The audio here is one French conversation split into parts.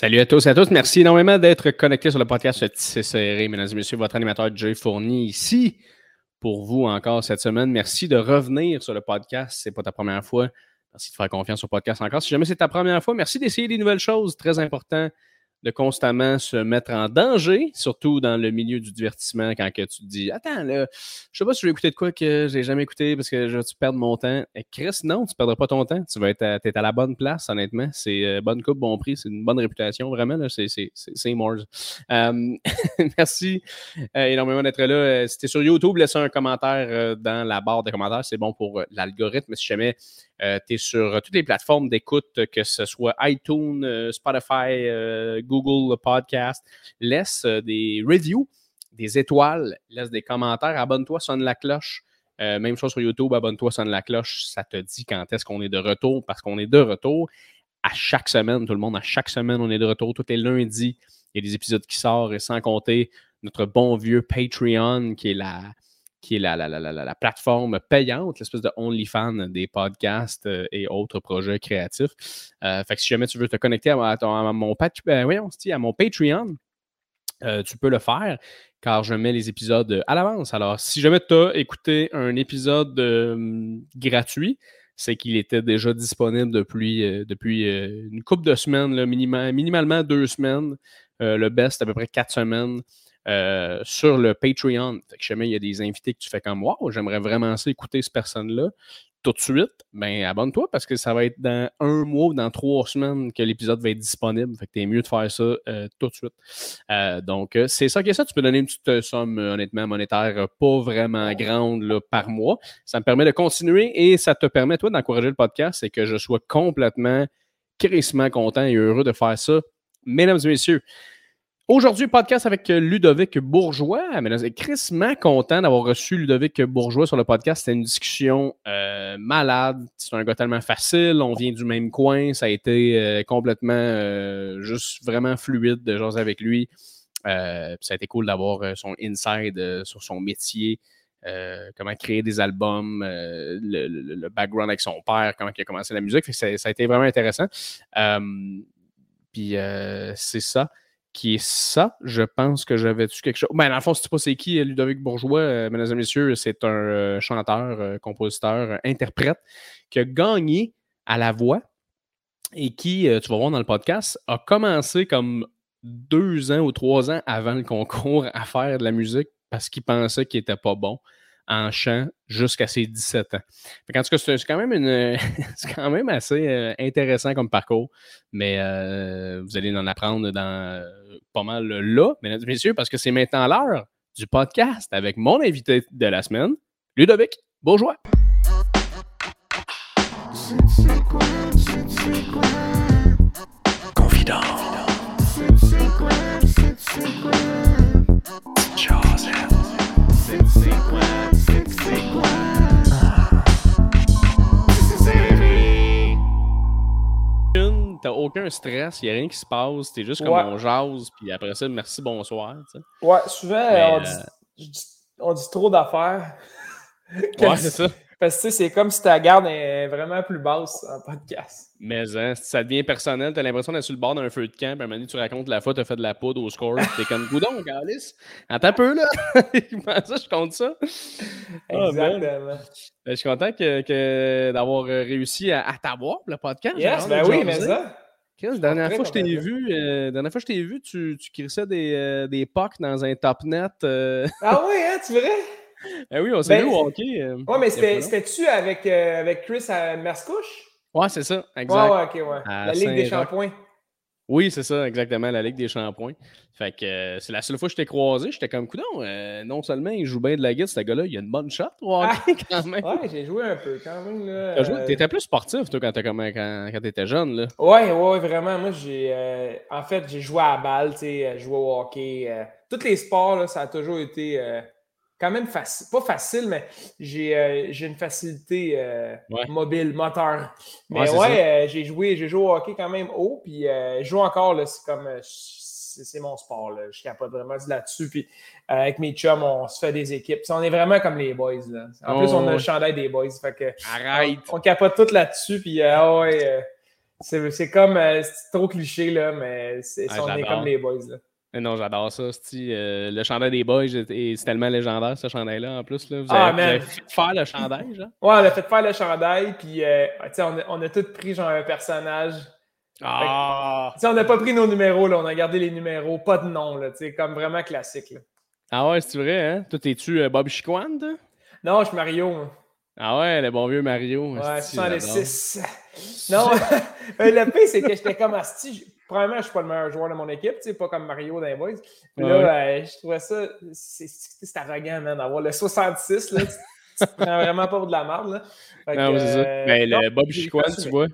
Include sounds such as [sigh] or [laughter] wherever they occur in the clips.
Salut à tous et à tous. Merci énormément d'être connectés sur le podcast Serré. Mesdames et messieurs, votre animateur Jay Fournier ici pour vous encore cette semaine. Merci de revenir sur le podcast. Ce n'est pas ta première fois. Merci de faire confiance au podcast encore. Si jamais c'est ta première fois, merci d'essayer des nouvelles choses. Très important de constamment se mettre en danger, surtout dans le milieu du divertissement, quand que tu te dis Attends, là, je sais pas si je vais écouter de quoi que j'ai jamais écouté parce que je vais perdre mon temps? Et Chris, non, tu perdras pas ton temps. Tu vas être à, es à la bonne place, honnêtement. C'est euh, bonne coupe, bon prix, c'est une bonne réputation, vraiment. C'est Mars. Euh, [laughs] merci euh, énormément d'être là. Si tu sur YouTube, laissez un commentaire dans la barre de commentaires. C'est bon pour l'algorithme. Si jamais euh, tu es sur toutes les plateformes d'écoute, que ce soit iTunes, euh, Spotify, euh, Google Podcast. Laisse des reviews, des étoiles, laisse des commentaires, abonne-toi, sonne la cloche. même chose sur YouTube, abonne-toi, sonne la cloche. Ça te dit quand est-ce qu'on est de retour parce qu'on est de retour à chaque semaine, tout le monde, à chaque semaine, on est de retour. Tous les lundis, il y a des épisodes qui sortent et sans compter notre bon vieux Patreon qui est la, qui est la, la, plateforme payante, l'espèce de OnlyFans des podcasts euh, et autres projets créatifs. Euh, fait que si jamais tu veux te connecter à, mon, ben, à mon Patreon, euh, tu peux le faire car je mets les épisodes à l'avance. Alors, si jamais tu as écouté un épisode gratuit, c'est qu'il était déjà disponible depuis, depuis une couple de semaines, minimalement deux semaines. le best, à peu près quatre semaines. Euh, sur le Patreon. Fait que jamais il y a des invités que tu fais comme Wow, j'aimerais vraiment ça écouter cette personne-là tout de suite, ben abonne-toi parce que ça va être dans un mois ou dans trois semaines que l'épisode va être disponible. Fait que t'es mieux de faire ça euh, tout de suite. Euh, donc, c'est ça qui est ça. Tu peux donner une petite somme, honnêtement, monétaire pas vraiment grande par mois. Ça me permet de continuer et ça te permet, toi, d'encourager le podcast et que je sois complètement crissement content et heureux de faire ça. Mesdames et messieurs, Aujourd'hui, podcast avec Ludovic Bourgeois. Mais crissement content d'avoir reçu Ludovic Bourgeois sur le podcast. C'était une discussion euh, malade. C'est un gars tellement facile. On vient du même coin. Ça a été euh, complètement euh, juste vraiment fluide de jaser avec lui. ça a été cool d'avoir son inside sur son métier. comment créer des albums, le, background avec son père, comment il a commencé la musique. Ça, a été vraiment intéressant. Puis c'est ça qui est ça? Je pense que j'avais-tu quelque chose. Ben, dans le fond, si tu sais pas c'est qui, Ludovic Bourgeois, euh, mesdames et messieurs, c'est un euh, chanteur, euh, compositeur, interprète qui a gagné à la voix et qui, tu vas voir dans le podcast, a commencé comme deux ans ou trois ans avant le concours à faire de la musique parce qu'il pensait qu'il était pas bon en chant jusqu'à ses 17 ans. en tout cas, c'est quand même une [laughs] c'est quand même assez euh, intéressant comme parcours, mais euh, vous allez en apprendre dans euh, pas mal là, mesdames et messieurs, parce que c'est maintenant l'heure du podcast avec mon invité de la semaine, Ludovic Bourgeois. Confident. T'as aucun stress, il n'y a rien qui se passe, t'es juste comme on jase, puis après ça, merci, bonsoir. Ouais, souvent, on, dit, on, dit, trop d'affaires. [laughs] ouais, c'est ça. Parce que c'est comme si ta garde est vraiment plus basse en podcast. Mais hein, ça devient personnel, t'as l'impression d'être sur le bord d'un feu de camp, puis à un moment donné, tu racontes la fois, t'as fait de la poudre au score, t'es comme [laughs] Goudon, Alice. Attends un peu, là. [laughs] ça, je compte ça? Ah, Exactement. Ben, je suis content que, d'avoir réussi à, t'avoir, le podcast. Yes, ben oui, mais ça. la dernière fois, je t'ai vu, euh, dernière fois je t'ai vu, tu, tu crissais des, euh, des pucks dans un top net. Euh. Ah oui, hein, tu verrais? Ben oui, on s'est ben, vu au hockey. Euh, ouais, mais c'était-tu avec, euh, avec Chris à Merscouche? Ouais, c'est ça, exact. Ouais, ouais, ok, ouais. la Ligue des Shampoings. Oui, c'est ça, exactement, la Ligue des Shampoings. Fait que euh, c'est la seule fois que je t'ai croisé, j'étais comme, coudon, non seulement il joue bien de la guitare, ce gars-là, il a une bonne shot au hockey ah! [laughs] quand même. Ouais, j'ai joué un peu quand même. Là, T'étais plus sportif, toi, quand, quand, quand t'étais jeune, là. Ouais, ouais, vraiment. Moi, j'ai. en fait, j'ai joué à la balle, tu sais, joué au hockey. tous les sports, là, ça a toujours été quand même facile, pas facile, mais j'ai euh, une facilité euh, mobile, moteur. Mais ouais, euh, j'ai joué, j'ai joué au hockey quand même haut, puis je joue encore, c'est comme, c'est mon sport, là. je capote vraiment là-dessus, puis avec mes chums, on se fait des équipes. on est vraiment comme les boys, là. En plus, on a le oh, chandail des boys, fait que... Arrête! On, capote tout là-dessus, puis ah ouais C'est comme, euh, c'est trop cliché, là, mais c'est, Ah, on est comme les boys, là. Non, j'adore ça. euh, le chandail des boys est, est tellement légendaire, ce chandail-là, en plus. Là. Vous, Ah, avez, vous avez fait faire le chandail, genre? Ouais, on a fait faire le chandail, puis euh, tu sais, on, a, on a tous pris genre un personnage. Ah! Tu sais, on n'a pas pris nos numéros, là, on a gardé les numéros, pas de nom, là, tu sais, comme vraiment classique. Là. Ah ouais, c'est vrai, hein? Toi, t'es-tu euh, Bob Chiquan, toi? Non, je suis Mario. Ah ouais, le bon vieux Mario. Ouais, esti, j'adore. 66. [laughs] Non, [laughs] le pire, c'est que j'étais comme Asti. Premièrement, je suis pas le meilleur joueur de mon équipe, tu sais, pas comme Mario dans boys. Puis là, euh, je trouvais ça, c'est arrogant, man, d'avoir le 66, là. Tu, tu te prends vraiment pas pour de la merde, là. Non, que, c'est ça. euh, Ben, le non, Bob Chiquan, pas su, tu mais- vois.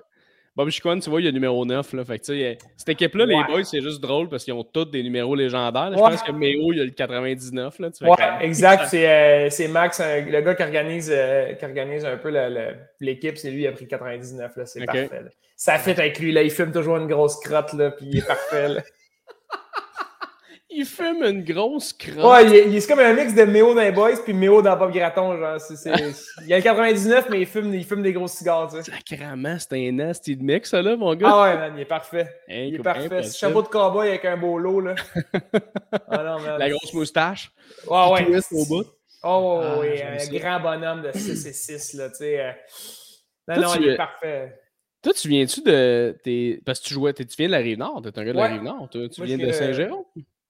Bob Chiquan, tu vois, il y a le numéro 9. Là. Fait que, sais, cette équipe-là, Ouais. les boys, c'est juste drôle parce qu'ils ont tous des numéros légendaires. Je pense que Méo, il y a le 99. Là. Tu Ouais, exact. C'est euh, c'est Max, un- le gars qui organise, euh, qui organise un peu le- le- l'équipe. C'est lui qui a pris 99. là. C'est Ok. parfait. là. Ça fait avec lui. Là. Il fume toujours une grosse crotte, là, puis il est parfait. [laughs] Il fume une grosse crotte. Ouais, il est, il est- c'est comme un mix de Méo dans les boys, puis Méo dans Bob Graton. Genre. C'est- c'est- Il a le 99, mais il fume, il fume des gros cigares. Tu sais. Sacrement, c'est un nasty de mix, ça, là, mon gars. Ah ouais, man, il est parfait. Il est parfait. impossible. Chapeau de cowboy avec un beau lot. Là. [laughs] Ah non, man. La grosse moustache. Ouais, au bout. Oh, Ah, oui, j'aime un ça. grand bonhomme de 6 et 6, là, tu sais. euh. Non, Toi, non, il es- est parfait. Toi, tu viens-tu de. Parce que tu jouais. Tu viens de la Rive-Nord. T'es un gars de la. Rive-Nord. Tu Moi, viens de Saint-Jérôme?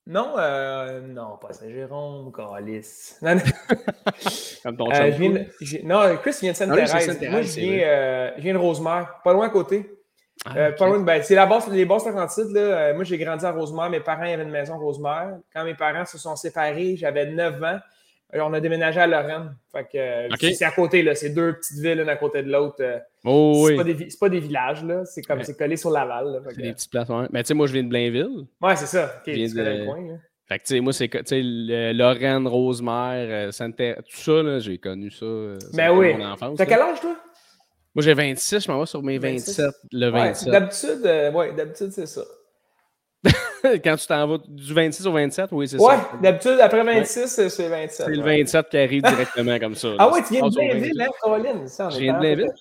Non, euh, non, pas Saint-Jérôme, Calice. Non, [laughs] non, Comme ton euh, chum. je viens de- j'ai- non, Chris vient de Ah Sainte-Thérèse. Moi, je c'est viens, euh, je viens de Rosemère, pas loin à côté. Ah, ok. pas loin de- ben, c'est la base, les basses. Là. Euh, moi, j'ai grandi à Rosemère. Mes parents avaient une maison à Rosemère. Quand mes parents se sont séparés, j'avais 9 ans. On a déménagé à Lorraine. Euh, c'est- à côté, là. C'est deux petites villes, l'une à côté de l'autre. Euh, Oh, c'est oui. pas, des pas villages, là. C'est comme Ouais. c'est collé sur Laval. C'est des petites places. Ouais. Mais tu sais, moi, je viens de Blainville. ouais, c'est ça. Je viens de- le coin. là. Fait que, tu sais, moi, c'est, tu sais, Lorraine, Rosemère, euh, Sainte-Thérèse, tout ça, là, j'ai connu ça. ça Ben oui. Mon enfance, T'as quel âge, toi? Moi, j'ai 26, je m'en vais sur mes 26. 27, le Ouais, 27. d'habitude, euh, ouais, d'habitude, c'est ça. [laughs] [laughs] Quand tu t'en vas du 26 au 27, oui, c'est Ouais, ça. d'habitude, après 26, euh, c'est 27. C'est le ouais. 27 qui arrive directement comme ça. [laughs] Ah ouais, tu viens de Blainville, 27. hein, Caroline? Ça, on Je viens de Blainville.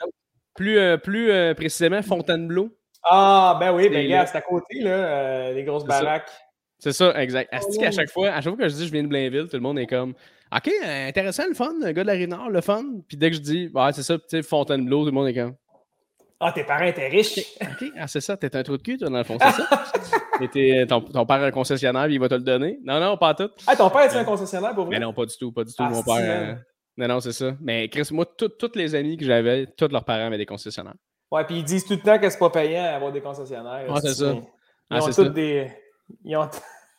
Plus, euh, plus euh, précisément, Fontainebleau. Ah, ben oui, ben gars, c'est à côté, là, euh, les grosses baraques. C'est ça, exact. Asti qu'à ouais. chaque fois, à chaque fois que je dis je viens de Blainville, tout le monde est comme OK, intéressant, le fun, le gars de la Rive-Nord, le fun. Puis dès que je dis ouais, c'est ça, tu sais, Fontainebleau, tout le monde est comme Ah, tes parents étaient riches. OK, ah, c'est ça, t'es un trou de cul, toi, dans le fond, c'est ça? [laughs] T'es- ton, ton père a un concessionnaire, puis il va te le donner. Non, non, pas tout. Ah, ton père est un concessionnaire pour vrai? Mais non, pas du tout, pas du tout. Ah, mon c'est père. vrai. euh, Non, non, c'est ça. Mais Chris, moi, tous les amis que j'avais, tous leurs parents avaient des concessionnaires. Ouais, puis ils disent tout le temps que c'est pas payant d'avoir des concessionnaires. Ah, c'est ça. Ils Ah, ont tous des. Ils ont,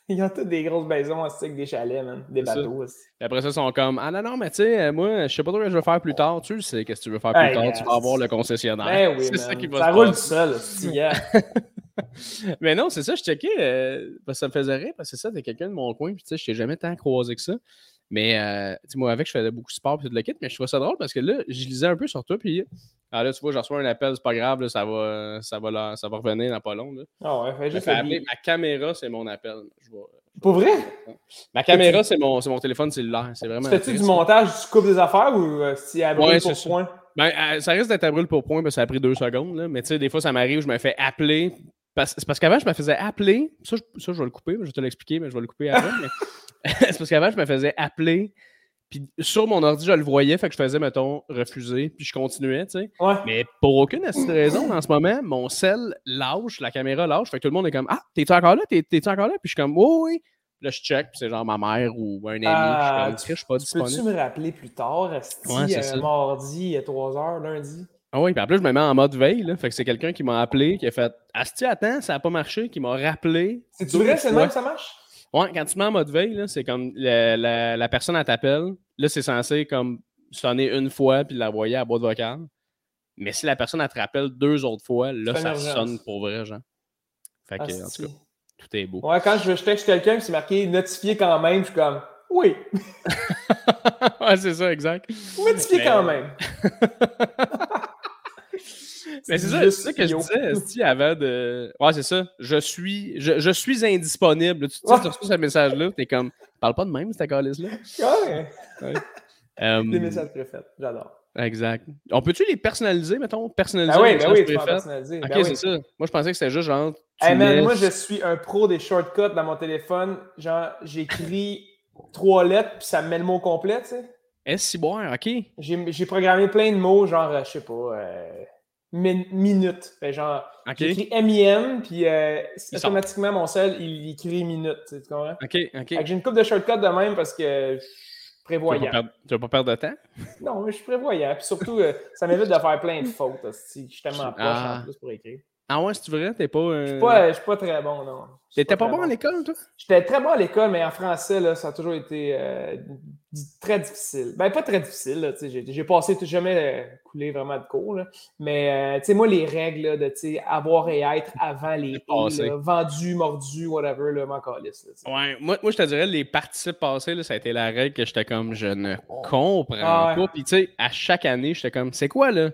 [laughs] ils ont toutes des grosses maisons aussi avec des chalets, man. Des ça. bateaux aussi. Puis après ça, ils sont comme Ah non, non, mais tu sais, euh, moi, je sais pas trop ce que je vais faire plus tard. Tu sais, qu'est-ce que tu veux faire plus Hey, tard, tu vas avoir le concessionnaire. Ben oui, [laughs] c'est ça qui va Ça se roule seul. [laughs] Mais non, c'est ça, je checkais, euh, parce que ça me faisait rire, parce que c'est ça, t'es quelqu'un de mon coin, puis tu sais, je t'ai jamais tant croisé que ça. Mais, euh, tu sais, moi, avec, je faisais beaucoup de sport, puis tout le kit, mais je trouvais ça drôle parce que là, je lisais un peu sur toi, puis ah, là, tu vois, je reçois un appel, c'est pas grave, là, ça, va, ça, va là- ça va revenir dans pas long. Là. Ah ouais, fait juste ma caméra, c'est mon appel. Je Pour vrai? Ma caméra, c'est mon, c'est mon téléphone cellulaire. C'est vraiment. Tu fais-tu du montage, tu coupes des affaires ou euh, si à brûle Ouais, pour point? Ben, euh, ça risque d'être à brûle pour point, parce que ça a pris deux secondes. Là. Mais tu sais, des fois, ça m'arrive, je me fais appeler. C'est parce qu'avant, je me faisais appeler. Ça je, ça, je vais le couper, je vais te l'expliquer, mais je vais le couper [laughs] mais... [laughs] c'est parce qu'avant, je me faisais appeler. Puis sur mon ordi, je le voyais, fait que je faisais, mettons, refuser, puis je continuais, tu sais. Ouais. Mais pour aucune raison, en ce moment, mon sel lâche, la caméra lâche, fait que tout le monde est comme Ah, t'es-tu encore là? T'es- T'es-tu encore là? Puis je suis comme Oh, oui. Là, je check, puis c'est genre ma mère ou un ami. Ah, puis je suis comme, je suis pas Peux-tu disponible. me rappeler plus tard, Asti, Ouais, euh, mardi à 3h, lundi? Ah oui, puis plus, je me mets en mode veille. Là, fait que c'est quelqu'un qui m'a appelé, qui a fait Asti, attends, ça n'a pas marché, qui m'a rappelé. C'est-tu vrai, c'est le même que ça marche? Ouais, quand tu mets en mode veille, c'est comme la, la, la personne, elle t'appelle. Là, c'est censé comme sonner une fois puis l'envoyer à boîte vocale. Mais si la personne, elle te rappelle deux autres fois, là, ça sonne pour vrai, genre. Fait que, en tout cas, tout est beau. Ouais, quand je, je texte quelqu'un c'est marqué notifié quand même, je suis comme oui, [laughs] ouais, c'est ça, exact. notifié Mais- quand même. [laughs] Mais c'est ça, c'est ça que je disais avant de. Ouais, c'est ça. Je suis, je, je suis indisponible. Tu, tu Ouais. reçois ce message-là, t'es comme. Parle pas de même, cette calice-là. Ouais, Euh, des messages préfets, j'adore. Exact. On peut-tu les personnaliser, mettons? Personnaliser Ah oui, les ben oui, tu peux personnaliser. Ok, Ben oui. c'est ça. Moi, je pensais que c'était juste genre. Hey man, moi, je suis un pro des shortcuts dans mon téléphone. Genre, j'écris trois lettres, puis ça me met le mot complet, tu sais. S ciboire, ok. J'ai programmé plein de mots, genre, euh, je sais pas, euh, min- minute. Fait genre, Ok. j'écris M-I-N, puis euh, automatiquement, mon sel, il écrit minute, tu comprends? Ok, ok. J'ai une coupe de shortcuts de même parce que je suis prévoyant. tu vas pas perdre de temps? [laughs] Non, mais je suis prévoyant. Puis surtout, euh, ça m'évite de faire plein de fautes. Je suis tellement poche Ah. en plus pour écrire. Ah ouais, c'est vrai? T'es pas. Je euh, suis pas, je suis pas très bon, non. T'étais pas bon à l'école, toi? J'étais très bon à l'école, mais en français, là, ça a toujours été euh, très difficile. Ben, pas très difficile, là, tu sais, j'ai j'ai passé tout jamais euh, coulé vraiment de cours, là. mais euh, tu sais, moi, les règles là, de tu sais, avoir et être avant les et, vendu, mordu, whatever, là, m'en calisse. Ouais, moi, moi je te dirais, les participes passés, là, ça a été la règle que j'étais comme, je ne comprends Ah ouais. pas. Puis, tu sais, à chaque année, j'étais comme, c'est quoi, là?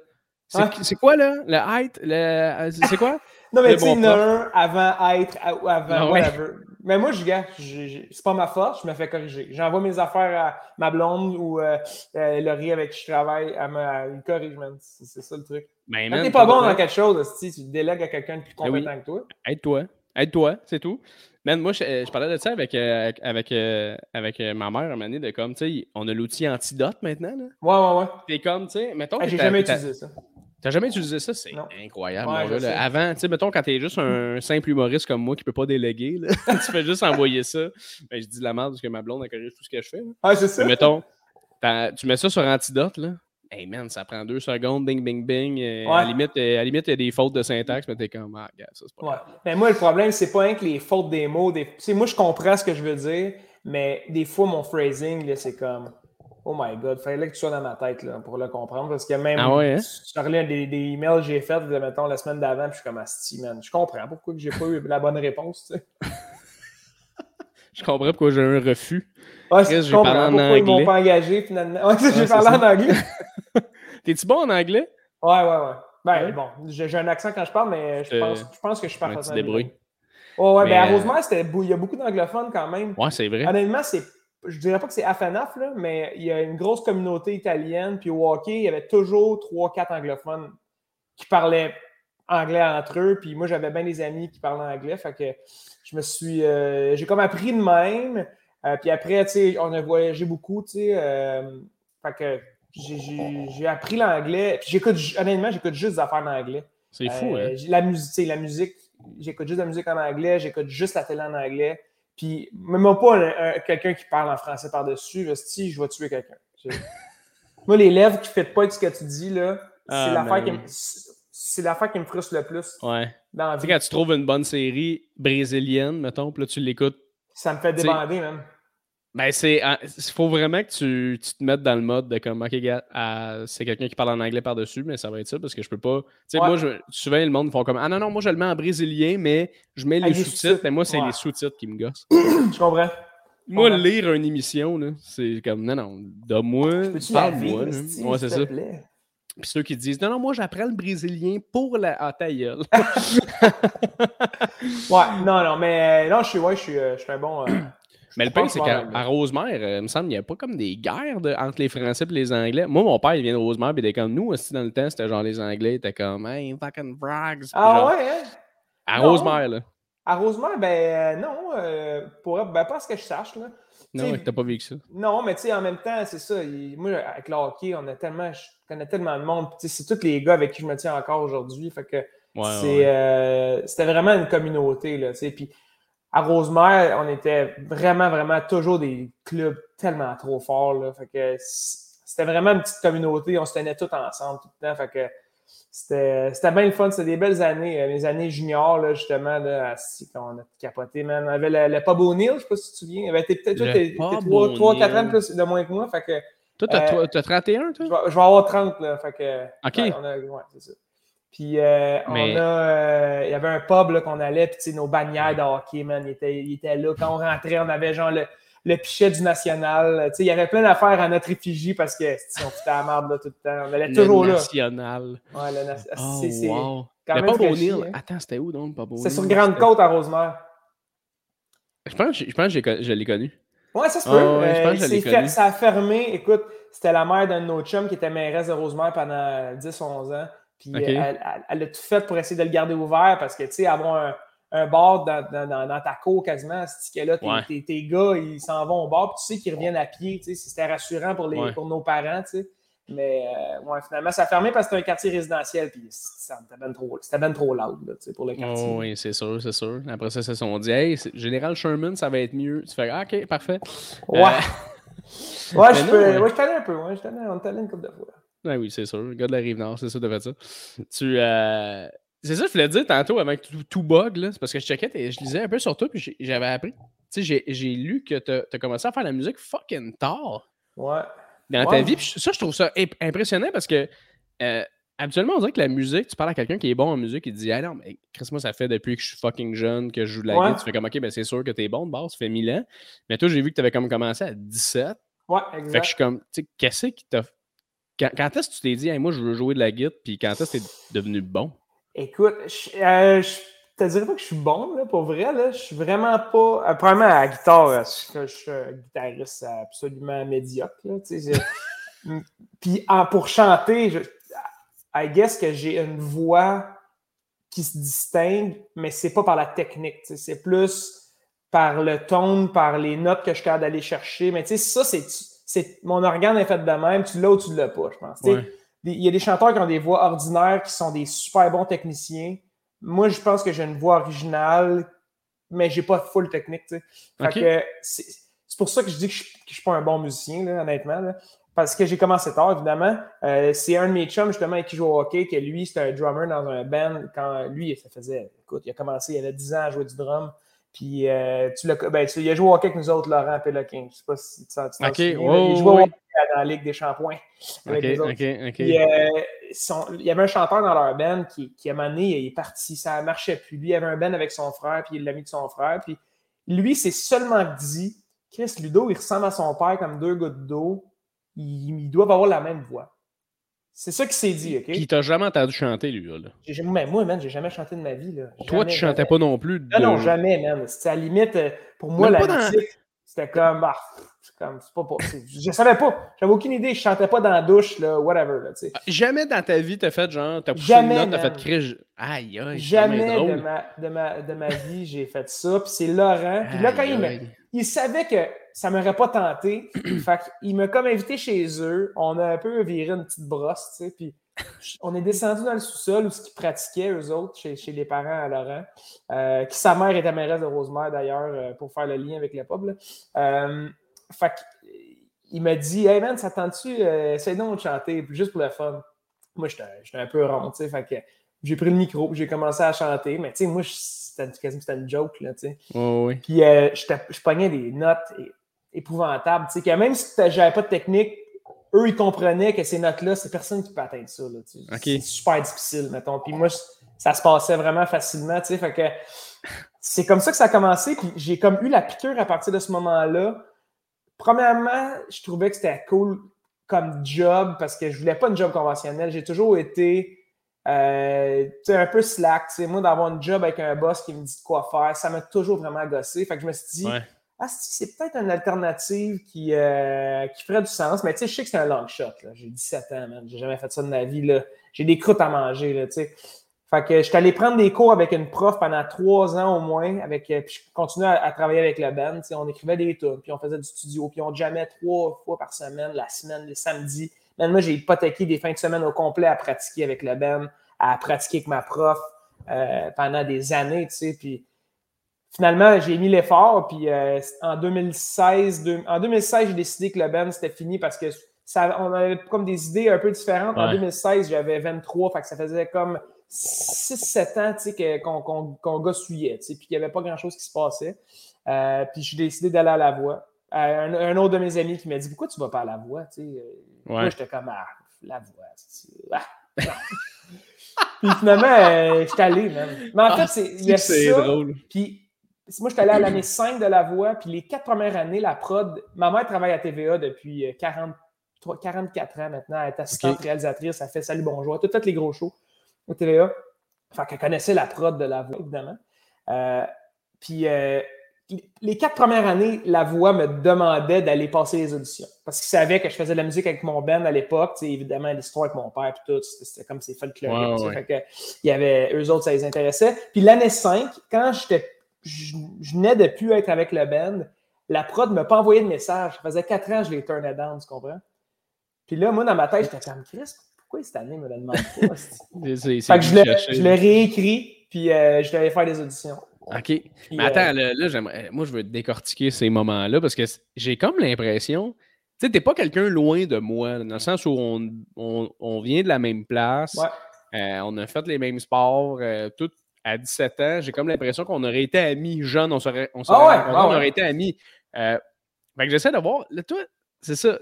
C'est Ouais. c'est quoi, là? Le height? Le... euh, C'est quoi? [laughs] Non, mais tu sais, bon il y en a un avant être à- ou avant Ah ouais. whatever. Mais moi, je gars, c'est pas ma force, je me fais corriger. J'envoie mes affaires à ma blonde ou euh, euh, Laurie avec qui je travaille, elle me corrige, man. C'est ça le truc. Ben, man, t'es pas bon dans quelque chose, si tu délègues à quelqu'un de plus Ben oui. compétent que toi. Aide-toi. Aide-toi, c'est tout. Man, moi, je, je parlais de ça avec, euh, avec, euh, avec euh, ma mère un moment donné, de comme, tu sais, on a l'outil antidote maintenant, là. Ouais, ouais, ouais. T'es comme, tu sais, mettons Ah, que J'ai jamais utilisé ça. T'as jamais utilisé ça? C'est incroyable, Ouais, là. Avant, tu sais, mettons, quand t'es juste un simple humoriste comme moi qui peut pas déléguer, là, [laughs] tu fais juste envoyer ça. Ben, je dis de la merde parce que ma blonde, elle corrige tout ce que je fais. Ah, c'est ça. Mais mettons, tu mets ça sur Antidote, là. Hey man, ça prend deux secondes, bing, bing, bing. euh, À Ouais. la limite, euh, à la limite, il y a des fautes de syntaxe, mais t'es comme, ah, gars, ça c'est pas Ouais. grave. Mais moi, le problème, c'est pas rien que les fautes des mots. Des... Tu sais, moi, je comprends ce que je veux dire, mais des fois, mon phrasing, là, c'est comme Oh my god, fallait que tu sois dans ma tête là, pour le comprendre. Parce que même Ah ouais, hein? tu parlais des, des emails que j'ai faits, de, mettons, la semaine d'avant, puis je suis comme Asti, man. Je comprends pourquoi j'ai pas eu la bonne réponse. Tu sais. [laughs] Je comprends pourquoi j'ai un refus. Ouais, Chris, je comprends parlé en pourquoi ils m'ont anglais. pas engagé finalement. Ouais, j'ai parlé en anglais. [laughs] T'es-tu bon en anglais? Ouais, ouais, ouais. Ben bon, j'ai un accent quand je parle, mais je Euh, pense, je pense que je suis Ouais, tu parfaitement te débrouilles. bilingue. Ouais, ouais, Mais, ben à euh, Rosemère, bou- il y a beaucoup d'anglophones quand même. Ouais, c'est vrai. Honnêtement, c'est. Je dirais pas que c'est Afanaf, là, mais il y a une grosse communauté italienne. Puis au hockey, il y avait toujours 3-4 anglophones qui parlaient anglais entre eux. Puis moi, j'avais bien des amis qui parlaient anglais. Fait que je me suis. euh, j'ai comme appris de même. Euh, puis après, tu sais, on a voyagé beaucoup, tu sais. euh, fait que j'ai- appris l'anglais. Puis j'écoute, honnêtement, j'écoute juste des affaires en anglais. C'est fou, hein? La musique, la musique, j'écoute juste de la musique en anglais, j'écoute juste la télé en anglais. Puis, même pas un- un- quelqu'un qui parle en français par-dessus, si je vais tuer quelqu'un. [laughs] Moi, les lèvres qui ne font pas avec ce que tu dis, là, c'est Ah, l'affaire qui, qui me frustre le plus Ouais. dans la Tu sais, quand tu trouves une bonne série brésilienne, mettons, puis là, tu l'écoutes. Ça me fait débander, même. Ben, c'est. Il faut vraiment que tu, tu te mettes dans le mode de comme, OK, gars, ah, c'est quelqu'un qui parle en anglais par-dessus, mais ça va être ça parce que je peux pas. Tu sais, Ouais. moi, je, souvent, le monde font comme, ah non, non, moi, je le mets en brésilien, mais je mets les Avec les sous-titres, mais moi, c'est ouais. les sous-titres qui me gossent. [clears throat] Je comprends. Moi, Ouais. lire une émission, là, c'est comme, non, non, donne-moi, parle-moi. Ouais, c'est ça. plaît? Puis ceux qui disent, non, non, moi, j'apprends le brésilien pour la. Ah, ta gueule. [laughs] Ouais, non, non, mais non, je suis, ouais, je suis, euh, je suis un bon. euh, Mais le pire, c'est qu'à Rosemère, euh, il me semble qu'il n'y a pas comme des guerres de- entre les Français et les Anglais. Moi, mon père, il vient de Rosemère, puis il était comme nous aussi dans le temps, c'était genre les Anglais, étaient comme Hey, fucking frogs. Ah genre, ouais, hein? À Non. Rosemère, là. À Rosemère, ben euh, non, euh, pour, ben, pas à ce que je sache, là. Non, ouais, t'as pas vécu ça. Non, mais tu sais, en même temps, c'est ça. il- moi, avec le hockey, on a tellement, je connais tellement de monde. puis tu sais, C'est tous les gars avec qui je me tiens encore aujourd'hui. Fait que Ouais, euh, c'était vraiment une communauté. Là, tu sais. Puis à Rosemère, on était vraiment, vraiment toujours des clubs tellement trop forts. Là, fait que c'était vraiment une petite communauté. On se tenait tous ensemble tout le temps. Fait que c'était, c'était bien le fun. C'était des belles années. euh, Mes années juniors, là, justement, là, quand on a capoté, man. On avait le, le Pub O'Neill, je sais pas si tu te souviens. Été peut-être toi, t'es- t'es Pub 3-4 ans plus, de moins que moi. Fait que Toi, t'as euh, t'as 31, toi? je vais, je vais avoir 30, là. Fait que. Ok. ouais, on a- ouais, c'est ça. Puis, euh, Mais- on a. euh, il y avait un pub là, qu'on allait, puis nos bannières de hockey, man, ils étaient, ils étaient là. Quand on rentrait, on avait genre le, le pichet du national. Il y avait plein d'affaires à notre effigie parce que on foutait la là, tout le temps. On allait Le toujours là. national. Ouais, le na- Oh, c'est, c'est wow. quand Le même Pub fraîchi, O'Neill. hein. Attends, c'était où donc, le Pub C'est sur O'Neill? Grande Côte à Rosemère. Je pense, que je pense que je l'ai connu. Ouais, ça se peut. Euh, ça a fermé. Écoute, c'était la mère d'un de nos chums qui était mairesse de Rosemère pendant 10-11 ans. Puis elle, a tout fait pour essayer de le garder ouvert parce que, tu sais, avoir un, un bar dans, ta cour quasiment, ce là tes, tes, gars, ils s'en vont au bar, puis tu sais qu'ils reviennent à pied. Tu sais, c'était rassurant pour, les, pour nos parents. Tu sais. Mais euh, ouais, finalement, ça a fermé parce que c'était un quartier résidentiel, puis c'était bien trop, ben trop loud là, pour le quartier. Oh, oui, c'est sûr, c'est sûr. Après ça, ils se sont dit, hey, Général Sherman, ça va être mieux. Tu fais, ah, ok, parfait. Ouais. Euh, ouais, [laughs] je peux, ouais, je t'allais un peu, ouais, je t'allais, on une couple de fois. Ouais, oui, c'est sûr. Le gars de la Rive-Nord, c'est ça de faire ça. Tu. Euh... C'est ça que je voulais dire tantôt avec tout, tout bug, là. C'est parce que je checkais et je lisais un peu sur toi, puis j'avais appris. Tu sais, j'ai lu que tu as commencé à faire la musique fucking tard. Ouais dans ta vie. ça, je trouve ça impressionnant parce que euh, habituellement, on dirait que la musique, tu parles à quelqu'un qui est bon en musique, il dit Ah non, mais Chris, moi, ça fait depuis que je suis fucking jeune que je joue de la guitare. Tu fais comme Ok, ben c'est sûr que t'es bon de base, ça fait 1000 ans. Mais toi, j'ai vu que tu avais comme commencé à 17. Ouais, exact. Fait que je suis comme, tu sais, qu'est-ce qui t'a. Quand, est-ce que tu t'es dit, moi, je veux jouer de la guitare, puis quand est-ce que t'es devenu bon? Écoute, je, euh, te dirais pas que je suis bon, là, pour vrai. Là. Je suis vraiment pas. Euh, à la guitare, euh, je, suis un guitariste absolument médiocre. Là, [laughs] Puis pour chanter, je, I guess que j'ai une voix qui se distingue, mais c'est pas par la technique. C'est plus par le ton, par les notes que je suis capable d'aller chercher. Mais tu sais, ça, c'est. Mon organe est fait de même, tu l'as ou tu l'as pas, je pense. Il y a des chanteurs qui ont des voix ordinaires, qui sont des super bons techniciens, moi, je pense que j'ai une voix originale, mais j'ai pas full technique. c'est pour ça que je dis que je, ne suis pas un bon musicien, honnêtement. parce que j'ai commencé tard, évidemment. Euh, c'est un de mes chums, justement, qui joue au hockey, que lui, c'était un drummer dans un band. Quand lui, ça faisait, écoute, il a commencé, il avait 10 ans à jouer du drum. Puis euh, tu l'as, ben, il a joué au hockey avec nous autres, Laurent Péloquin. Je sais pas si tu t'en okay. Il jouait au hockey dans la Ligue des Shampoings. Avec okay, OK, Puis, euh, il y avait un chanteur dans leur band qui, qui à un moment donné, il est parti, ça ne marchait plus. Lui, il avait un band avec son frère, puis il l'a mis de son frère. Puis lui, c'est seulement dit Chris Ludo, il ressemble à son père comme deux gouttes d'eau. Il, doit avoir la même voix. C'est ça qu'il s'est dit, OK? Puis t'a jamais entendu chanter, lui, là. mais moi, man, j'ai jamais chanté de ma vie, là. Toi, tu chantais pas non plus? Non, non, jamais, man. C'était à la limite, euh, pour moi, la musique, c'était comme, ah, comme, pas, pas je savais pas. J'avais aucune idée. Je chantais pas dans la douche, là, whatever. Là, ah, jamais dans ta vie, t'as fait genre, t'as poussé jamais, une note, t'as fait crier. Aïe, aïe. Jamais de ma, de, ma, de ma vie, j'ai fait ça. Puis c'est Laurent. Puis là, quand il, il savait que ça m'aurait pas tenté, [clears throat] fait il m'a comme invité chez eux. On a un peu viré une petite brosse, tu sais. Puis on est descendu dans le sous-sol où ce qu'ils pratiquaient, eux autres, chez, chez, les parents à Laurent, euh, qui sa mère était mairesse de Rosemère d'ailleurs, euh, pour faire le lien avec le pub. Euh, fait il m'a dit Hey man, ça tente-tu, euh, essaye donc de chanter, juste pour le fun. Moi, j'étais un peu rond, tu sais. Fait que j'ai pris le micro, j'ai commencé à chanter, mais tu sais, moi, c'était quasiment une joke, là, tu sais. oui. Puis euh, je pognais des notes épouvantables, tu sais, que même si j'avais pas de technique, eux, ils comprenaient que ces notes-là, c'est personne qui peut atteindre ça, là, tu sais. C'est super difficile, mettons. Puis moi, ça se passait vraiment facilement, tu sais. Fait que c'est comme ça que ça a commencé, puis j'ai comme eu la piqûre à partir de ce moment-là Premièrement, je trouvais que c'était cool comme job parce que je voulais pas une job conventionnelle. J'ai toujours été euh, un peu slack. Moi, d'avoir un job avec un boss qui me dit quoi faire, ça m'a toujours vraiment gossé. Fait que je me suis dit, ah, c'est peut-être une alternative qui, euh, qui ferait du sens. Mais tu sais, je sais que c'est un long shot. J'ai 17 ans, man. J'ai jamais fait ça de ma vie. J'ai des croûtes à manger. Fait que je suis allé prendre des cours avec une prof pendant trois ans au moins, euh, puis je continuais à, travailler avec le band. On écrivait des tunes, puis on faisait du studio, puis on jamais trois fois par semaine, la semaine, les samedis. Même moi, j'ai hypothéqué des fins de semaine au complet à pratiquer avec le band, à pratiquer avec ma prof euh, pendant des années. Puis finalement, j'ai mis l'effort, puis euh, en 2016, en 2016, j'ai décidé que le band, c'était fini parce que ça, on avait comme des idées un peu différentes. En 2016, j'avais 23, fait que ça faisait comme 6-7 ans tu sais, qu'on qu gossouillait, tu sais, puis qu'il n'y avait pas grand-chose qui se passait. Euh, puis j'ai décidé d'aller à la voix. Euh, un, autre de mes amis qui m'a dit Pourquoi tu ne vas pas à la voix tu sais? Moi, j'étais comme Ah, la voix. Ah. [laughs] puis finalement, j'étais allé, même. Mais en ah, fait, il y a ça. drôle. Puis moi, j'étais allé à l'année 5 de la voix, puis les quatre premières années, la prod. Ma mère travaille à TVA depuis 40, 44 ans maintenant. Elle est assistante réalisatrice. Elle fait Salut, bonjour. Tout, tous les gros shows au TVA. Fait qu'elle connaissait la prod de la voix, évidemment. Euh, puis euh, les quatre premières années, la voix me demandait d'aller passer les auditions. Parce qu'ils savaient que je faisais de la musique avec mon band à l'époque. Évidemment, l'histoire avec mon père, puis tout, c'était comme c'est folklorique. Ouais, ouais. il y avait, eux autres, ça les intéressait. Puis l'année 5, quand j'étais, je, je venais de plus être avec le band, la prod ne m'a pas envoyé de message. Ça faisait quatre ans que je l'ai turné down, tu comprends? Puis là, moi, dans ma tête, j'étais comme Chris, pourquoi cette année, me le demande pas? [laughs] fait que je l'ai réécrit, puis euh, je devais faire des auditions. OK. mais attends, euh, là, j'aimerais, moi, je veux décortiquer ces moments-là parce que j'ai comme l'impression, tu sais, t'es pas quelqu'un loin de moi, dans le sens où on, on, on vient de la même place, euh, on a fait les mêmes sports, tout à 17 ans. J'ai comme l'impression qu'on aurait été amis jeunes, on serait, on, serait, ah on aurait été amis. fait que j'essaie de voir, là, toi, c'est ça,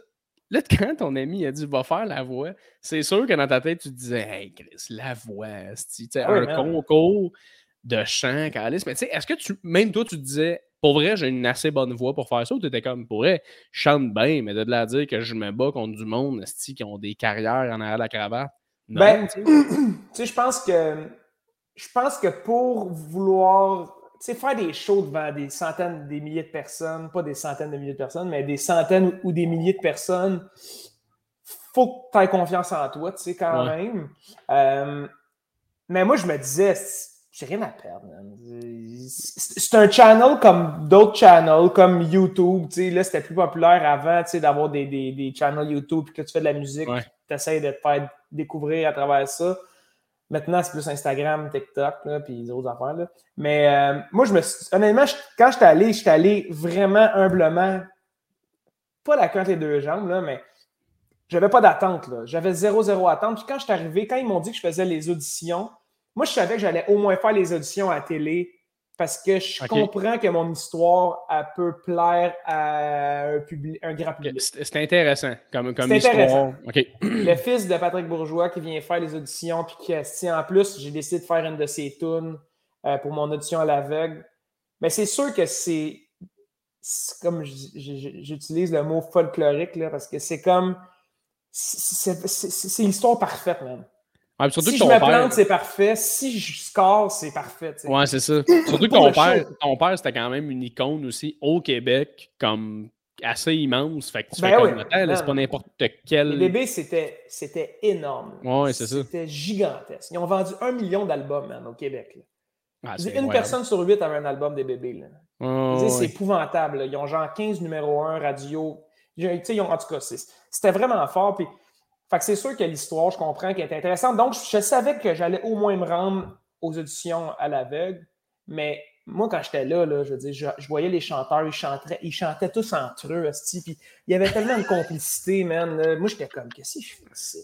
Là, [laughs] quand ton ami a dit va faire la voix, c'est sûr que dans ta tête, tu te disais Hey Chris, la voix, c'est ah un concours de chant, Calice. Mais tu sais, est-ce que tu, même toi, tu te disais pour vrai, j'ai une assez bonne voix pour faire ça ou tu étais comme pour vrai, je chante bien, mais de là dire que je me bats contre du monde qui ont des carrières en arrière de la cravate? Non, ben, tu sais, [clears throat] je pense que je pense que pour vouloir faire des shows devant des centaines, des milliers de personnes, pas des centaines de milliers de personnes, mais des centaines ou des milliers de personnes, faut que tu aies confiance en toi, tu sais, quand même. Euh, mais moi, je me disais, j'ai rien à perdre. C'est un channel comme d'autres channels, comme YouTube. Tu sais, là, c'était plus populaire avant, tu sais, d'avoir des, des, des, channels YouTube, puis que tu fais de la musique, tu essaies de te faire découvrir à travers ça. Maintenant, c'est plus Instagram, TikTok, puis d'autres affaires. Là. Mais euh, moi, je me honnêtement, quand j'étais allé, j'étais allé vraiment humblement, pas la queue les deux jambes, là, mais j'avais pas d'attente. J'avais zéro, zéro attente. Puis quand je suis arrivé, quand ils m'ont dit que je faisais les auditions, moi, je savais que j'allais au moins faire les auditions à télé parce que je comprends que mon histoire elle peut plaire à un, public, un grand public. C'est intéressant comme, comme histoire. [clears throat] Le fils de Patrick Bourgeois qui vient faire les auditions, puis qui si en plus, j'ai décidé de faire une de ses tunes euh, pour mon audition à l'aveugle. Mais c'est sûr que c'est comme j'utilise le mot folklorique là, parce que c'est comme c'est l'histoire parfaite, même si je me plante, c'est parfait. Si je score, c'est parfait. Ouais, c'est ça. [laughs] Surtout que ton père, ton père, c'était quand même une icône aussi au Québec, comme assez immense. Fait que tu ben fais comme c'est pas n'importe quel. Les bébés, c'était énorme. Ouais, c'est ça. C'était gigantesque. Ils ont vendu un million d'albums, au Québec. Ah, une personne sur huit avait un album des bébés. c'est épouvantable. Ils ont genre 15 numéro 1 radio. Ils ont, en tout cas, c'était vraiment fort. Puis fait que c'est sûr que l'histoire, je comprends qu'elle est intéressante. Donc, je savais que j'allais au moins me rendre aux auditions à l'aveugle, mais moi, quand j'étais là, là, je veux dire, je, voyais les chanteurs, ils chantaient, ils chantaient tous entre eux, puis il y avait tellement de complicité, man. Moi, j'étais comme, qu'est-ce que je fais ici?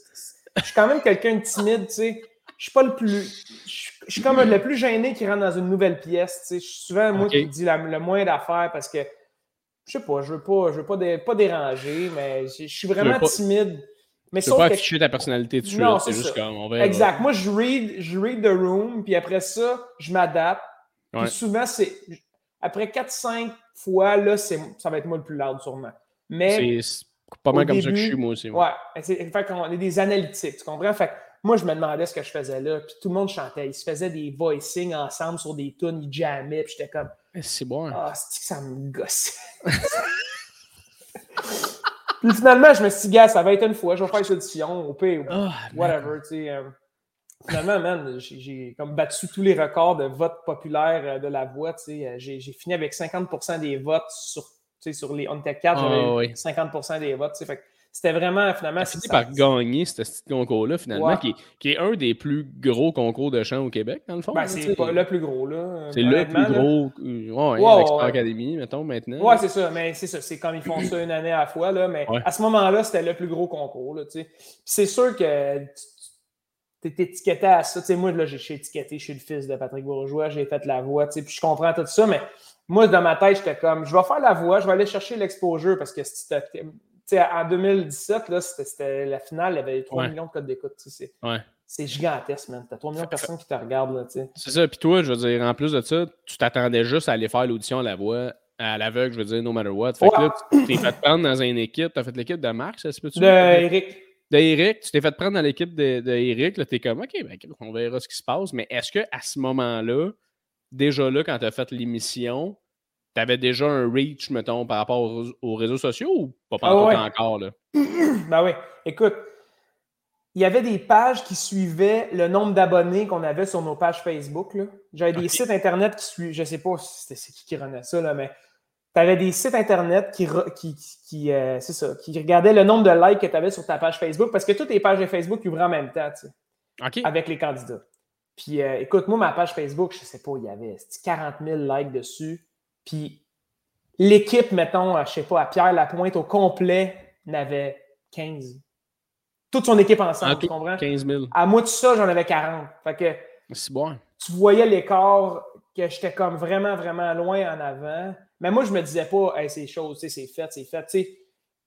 Je suis quand même quelqu'un de timide, tu sais. Je suis pas le plus. Je suis comme le plus gêné qui rentre dans une nouvelle pièce, tu sais. Je suis souvent, moi, qui dis le moins d'affaires parce que, je sais pas, je veux pas, je veux pas, pas déranger, mais je suis vraiment timide. Mais tu peux pas afficher ta personnalité dessus. Non, c'est juste comme on Exact. Moi, je read, je read the room, puis après ça, je m'adapte. Puis souvent, c'est. Après 4-5 fois, là, ça va être moi le plus loud, sûrement. Mais. C'est pas mal comme ça que je suis, moi aussi. Ouais. Fait on est des analytiques, tu comprends? Fait moi, je me demandais ce que je faisais là, puis tout le monde chantait. Ils se faisaient des voicings ensemble sur des tunes, ils jammaient, puis j'étais comme. C'est bon. Ah, c'est que ça me gosse? [laughs] Puis finalement, je me suis dit, gars, ça va être une fois, je vais faire cette audition, au pire, oh, whatever, tu sais. Euh. finalement, man, j'ai comme battu tous les records de vote populaire euh, de la voix, tu sais. Euh, j'ai fini avec 50% des votes sur, sur les... On était 4, j'avais 50% des votes, tu sais. Fait c'était vraiment, finalement. fini par gagner ce petit concours-là, finalement, qui, qui, est un des plus gros concours de chant au Québec, dans le fond. Ben, c'est pas le plus gros, là. C'est le plus gros. Euh, ouais, avec Academy, mettons, maintenant. Ouais, c'est ça. Mais c'est ça. C'est comme ils font ça une année à la fois, là. Mais à ce moment-là, c'était le plus gros concours, là, tu sais. c'est sûr que tu es étiqueté à ça. Tu sais, moi, là, j'ai étiqueté, je suis le fils de Patrick Bourgeois, j'ai fait la voix, tu sais, puis je comprends tout ça, mais moi, dans ma tête, j'étais comme, je vais faire la voix, je vais aller chercher l'exposure parce que en 2017, là, c'était la finale, il y avait 3 millions de codes d'écoute. C'est gigantesque, man. T'as 3 millions de personnes qui te regardent. C'est ça. Puis toi, je veux dire, en plus de ça, tu t'attendais juste à aller faire l'audition à la voix, à l'aveugle, je veux dire, no matter what. Fait que là, tu t'es fait prendre dans une équipe. Tu as fait l'équipe de Marc, ça se peut-tu? De Eric. De Eric. Tu t'es fait prendre dans l'équipe de, de Eric. Là, t'es comme, OK, ben, on verra ce qui se passe. Mais est-ce qu'à ce moment-là, déjà là, quand tu as fait l'émission, tu avais déjà un reach, mettons, par rapport aux, réseaux sociaux ou pas ah, encore? Là? [clears throat] ben oui. Écoute, il y avait des pages qui suivaient le nombre d'abonnés qu'on avait sur nos pages Facebook. J'avais des sites Internet qui suivaient, je ne sais pas si c'est qui qui renaît ça, là, mais tu avais des sites Internet qui, qui, qui, euh, ça, qui regardaient le nombre de likes que tu avais sur ta page Facebook parce que toutes les pages de Facebook ouvraient en même temps, tu sais, avec les candidats. Puis euh, écoute, moi, ma page Facebook, je ne sais pas, il y avait 40 000 likes dessus? Puis l'équipe, mettons, je ne sais pas, à Pierre Lapointe au complet n'avait 15 toute son équipe ensemble, tu comprends? 15 000. À moi, tout ça, j'en avais 40. Fait que c'est bon. tu voyais l'écart que j'étais comme vraiment, vraiment loin en avant. Mais moi, je me disais pas, hey, c'est chose, c'est fait, c'est fait. sais,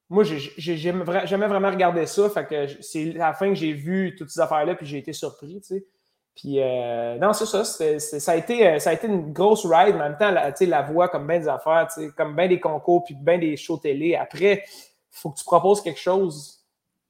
moi, j'ai jamais vraiment regardé ça. Fait que c'est à la fin que j'ai vu toutes ces affaires-là, puis j'ai été surpris. sais. Puis, euh, non, c'est ça. ça, a été, euh, ça a été une grosse ride. Mais en même temps, la, la voix, comme bien des affaires, comme bien des concours, puis bien des shows télé. Après, il faut que tu proposes quelque chose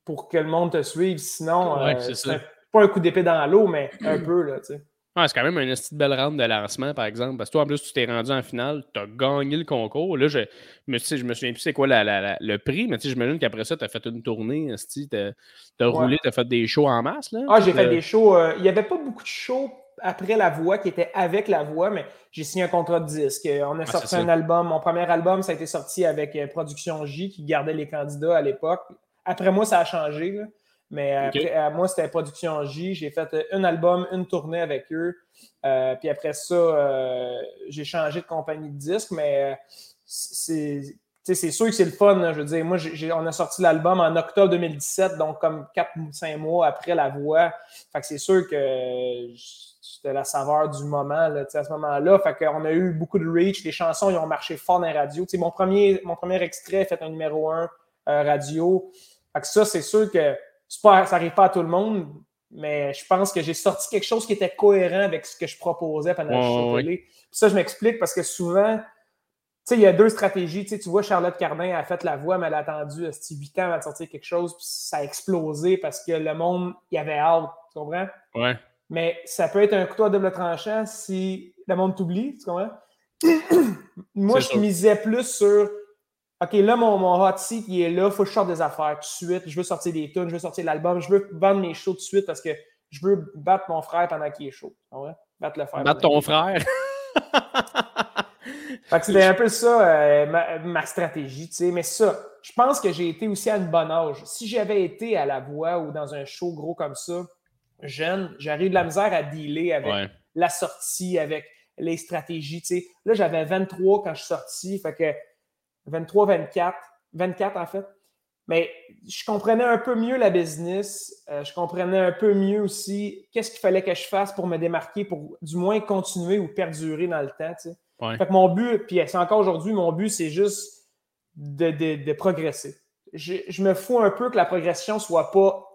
pour que le monde te suive. Sinon, euh, c'est pas un coup d'épée dans l'eau, mais un [clears throat] peu, là, tu c'est quand même une petite belle rampe de lancement, par exemple. Parce que toi, en plus, tu t'es rendu en finale, tu as gagné le concours. Là, je, me, je me souviens plus c'est quoi le prix, mais j'imagine qu'après ça, tu as fait une tournée, tu as, roulé, tu as fait des shows en masse. Là, ah, j'ai fait des shows. Euh, il n'y avait pas beaucoup de shows après la voix qui étaient avec la voix, mais j'ai signé un contrat de disque. On a ah, sorti un album. Mon premier album, ça a été sorti avec euh, Production J qui gardait les candidats à l'époque. Après moi, ça a changé. Mais après, euh, moi, c'était Production J. J'ai fait euh, un album, une tournée avec eux. Euh, puis après ça, j'ai changé de compagnie de disques, mais c'est. c'est sûr que c'est le fun. je veux dire, moi, on a sorti l'album en octobre 2017, donc comme 4 ou 5 mois après la voix. Fait que c'est sûr que c'était la saveur du moment là, à ce moment-là. Fait qu'on a eu beaucoup de reach. Les chansons, ils ont marché fort dans la radio. mon premier, mon premier extrait a fait un numéro 1 radio ça, c'est sûr que pas, ça n'arrive pas à tout le monde, mais je pense que j'ai sorti quelque chose qui était cohérent avec ce que je proposais pendant le show télé. Ça, je m'explique parce que souvent, tu sais, il y a deux stratégies. Tu, vois, Charlotte Cardin a fait la voix, mais elle a attendu 8 ans avant de sortir quelque chose, puis ça a explosé parce que le monde, il y avait hâte. Tu comprends? Ouais. Mais ça peut être un couteau à double tranchant si le monde t'oublie, tu comprends? [clears throat] Moi, je misais plus sur OK, là, mon, mon hot seat, il est là, il faut que je sorte des affaires tout de suite. Je veux sortir des tunes, je veux sortir l'album, je veux vendre mes shows tout de suite parce que je veux battre mon frère pendant qu'il est chaud. Battre le frère. Battre ton frère? [laughs] fait que c'était [laughs] un peu ça, euh, ma, stratégie, tu sais. Mais ça, je pense que j'ai été aussi à une bonne âge. Si j'avais été à la voix ou dans un show gros comme ça, jeune, j'aurais eu de la misère à dealer avec la sortie, avec les stratégies, tu sais. Là, j'avais 23 quand je suis sorti, fait que 23, 24, 24 en fait. Mais je comprenais un peu mieux la business. Euh, je comprenais un peu mieux aussi qu'est-ce qu'il fallait que je fasse pour me démarquer, pour du moins continuer ou perdurer dans le temps. Fait que mon but, puis c'est encore aujourd'hui, mon but, c'est juste de, progresser. Je, je, me fous un peu que la progression soit pas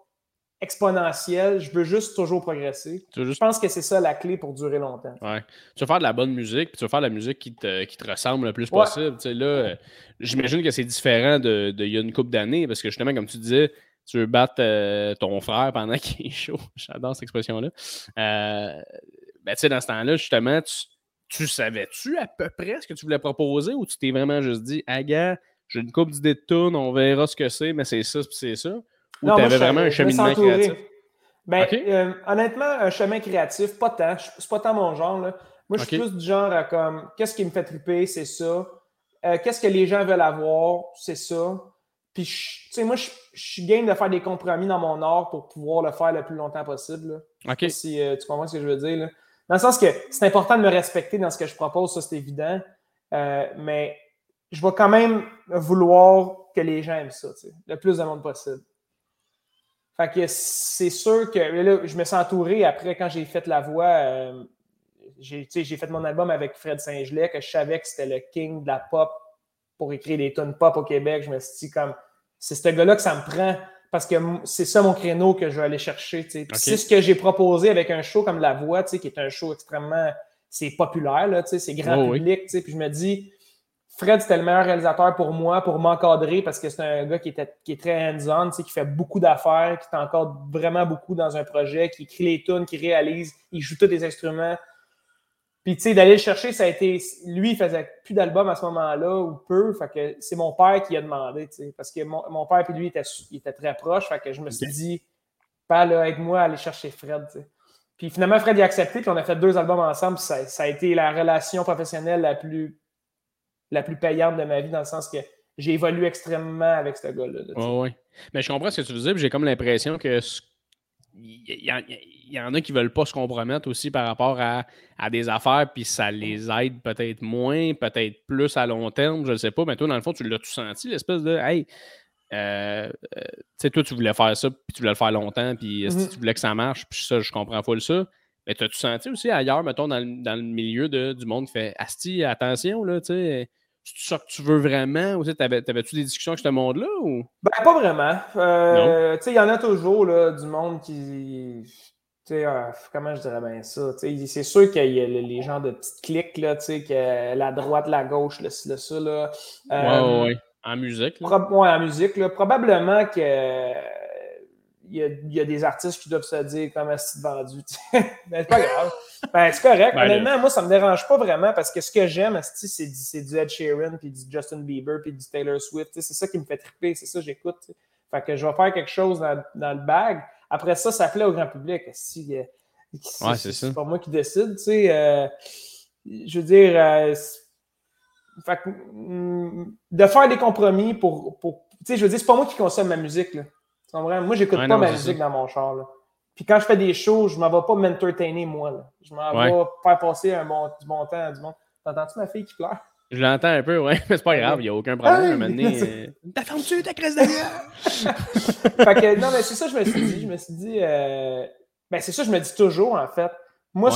exponentielle. Je veux juste toujours progresser. Je pense que c'est ça la clé pour durer longtemps. Ouais. Tu veux faire de la bonne musique, puis tu veux faire de la musique qui te, ressemble le plus possible. là, euh, j'imagine que c'est différent de, il y a une couple d'années, parce que justement, comme tu disais, tu veux battre euh, ton frère pendant [laughs] qu'il est chaud. J'adore cette expression-là. Euh, ben, dans ce temps-là, justement, tu, savais-tu à peu près ce que tu voulais proposer ou tu t'es vraiment juste dit, aga, j'ai une coupe d'idées de tunes, on verra ce que c'est, mais c'est ça, puis c'est ça. Ou tu avais vraiment un cheminement créatif? Ben, euh, honnêtement, un chemin créatif, pas tant. C'est pas tant mon genre. Là. Moi, je suis plus du genre à comme qu'est-ce qui me fait triper, c'est ça. Euh, qu'est-ce que les gens veulent avoir, c'est ça. Puis, tu sais, moi, je, suis game de faire des compromis dans mon art pour pouvoir le faire le plus longtemps possible. OK. Si euh, tu comprends ce que je veux dire. Là. Dans le sens que c'est important de me respecter dans ce que je propose, ça, c'est évident. mais je vais quand même vouloir que les gens aiment ça, le plus de monde possible. Fait que c'est sûr que là, je me suis entouré après quand j'ai fait la voix. Euh, j'ai fait mon album avec Fred Saint-Gelais, que je savais que c'était le king de la pop pour écrire des tonnes pop au Québec. Je me suis dit comme c'est ce gars-là que ça me prend parce que c'est ça mon créneau que je vais aller chercher. C'est ce que j'ai proposé avec un show comme La Voix, qui est un show extrêmement c'est populaire, c'est grand oh public. Puis je me dis, Fred, c'était le meilleur réalisateur pour moi, pour m'encadrer, parce que c'est un gars qui, était, qui est très hands-on, qui fait beaucoup d'affaires, qui t'encadre vraiment beaucoup dans un projet, qui écrit les tunes, qui réalise, il joue tous les instruments. Puis, tu sais, d'aller le chercher, ça a été. Lui, il faisait plus d'albums à ce moment-là, ou peu. Fait que c'est mon père qui a demandé, tu sais. Parce que mon, mon père et lui, il était, très proche. Fait que je me suis dit, pas là, avec moi, aller chercher Fred, tu sais. Puis finalement, Fred a accepté, puis on a fait deux albums ensemble. Ça, ça, a été la relation professionnelle la plus, la plus payante de ma vie, dans le sens que j'ai évolué extrêmement avec ce gars-là. Oui, oui. Mais je comprends ce que tu veux dire, j'ai comme l'impression que il y, en a qui ne veulent pas se compromettre aussi par rapport à, des affaires, puis ça les aide peut-être moins, peut-être plus à long terme, je ne sais pas. Mais toi, dans le fond, tu l'as tout senti, l'espèce de Hey, euh, euh, tu sais, toi, tu voulais faire ça, puis tu voulais le faire longtemps, puis mm-hmm. tu voulais que ça marche, puis ça, je comprends pas ça. Mais tu as-tu senti aussi ailleurs, mettons, dans, le milieu du monde qui fait Asti, attention, là, tu sais c'est ça que tu veux vraiment? Ou t'avais-tu des discussions avec ce monde-là? Ou... Ben, pas vraiment. Euh, il y en a toujours là, du monde qui. Euh, comment je dirais bien ça? C'est sûr qu'il y a les gens de petites clics, là, que la droite, la gauche, le, le ça. Là. Euh, ouais, ouais, En musique. Là. en musique. Là. Probablement que il y, a, des artistes qui doivent se dire comme est vendu. [laughs] Mais c'est pas grave. Ben, c'est correct. Ben, Honnêtement, moi, ça me dérange pas vraiment parce que ce que j'aime, c'est du Ed Sheeran, puis du Justin Bieber, puis du Taylor Swift. C'est ça qui me fait triper, c'est ça que j'écoute. Fait que je vais faire quelque chose dans, le bag. Après ça, ça plaît au grand public. Si, euh, ouais, c'est pas moi qui décide. Euh, je veux dire, euh, fait mm, de faire des compromis pour. pour je veux dire, c'est pas moi qui consomme ma musique. Là. Moi, j'écoute pas ma musique dans mon char. Là. Puis quand je fais des shows, je m'en vais pas m'entertainer moi. Là. Je m'en vais faire passer un bon, du bon temps à du monde. T'entends-tu ma fille qui pleure? Je l'entends un peu, ouais, [laughs] mais c'est pas grave, il n'y a aucun problème. Ah, euh, [laughs] T'as fermé ta crise de [laughs] Fait que, non, mais c'est ça que je me suis dit. Je me suis dit, euh... ben, c'est ça que je me dis toujours, en fait. Moi,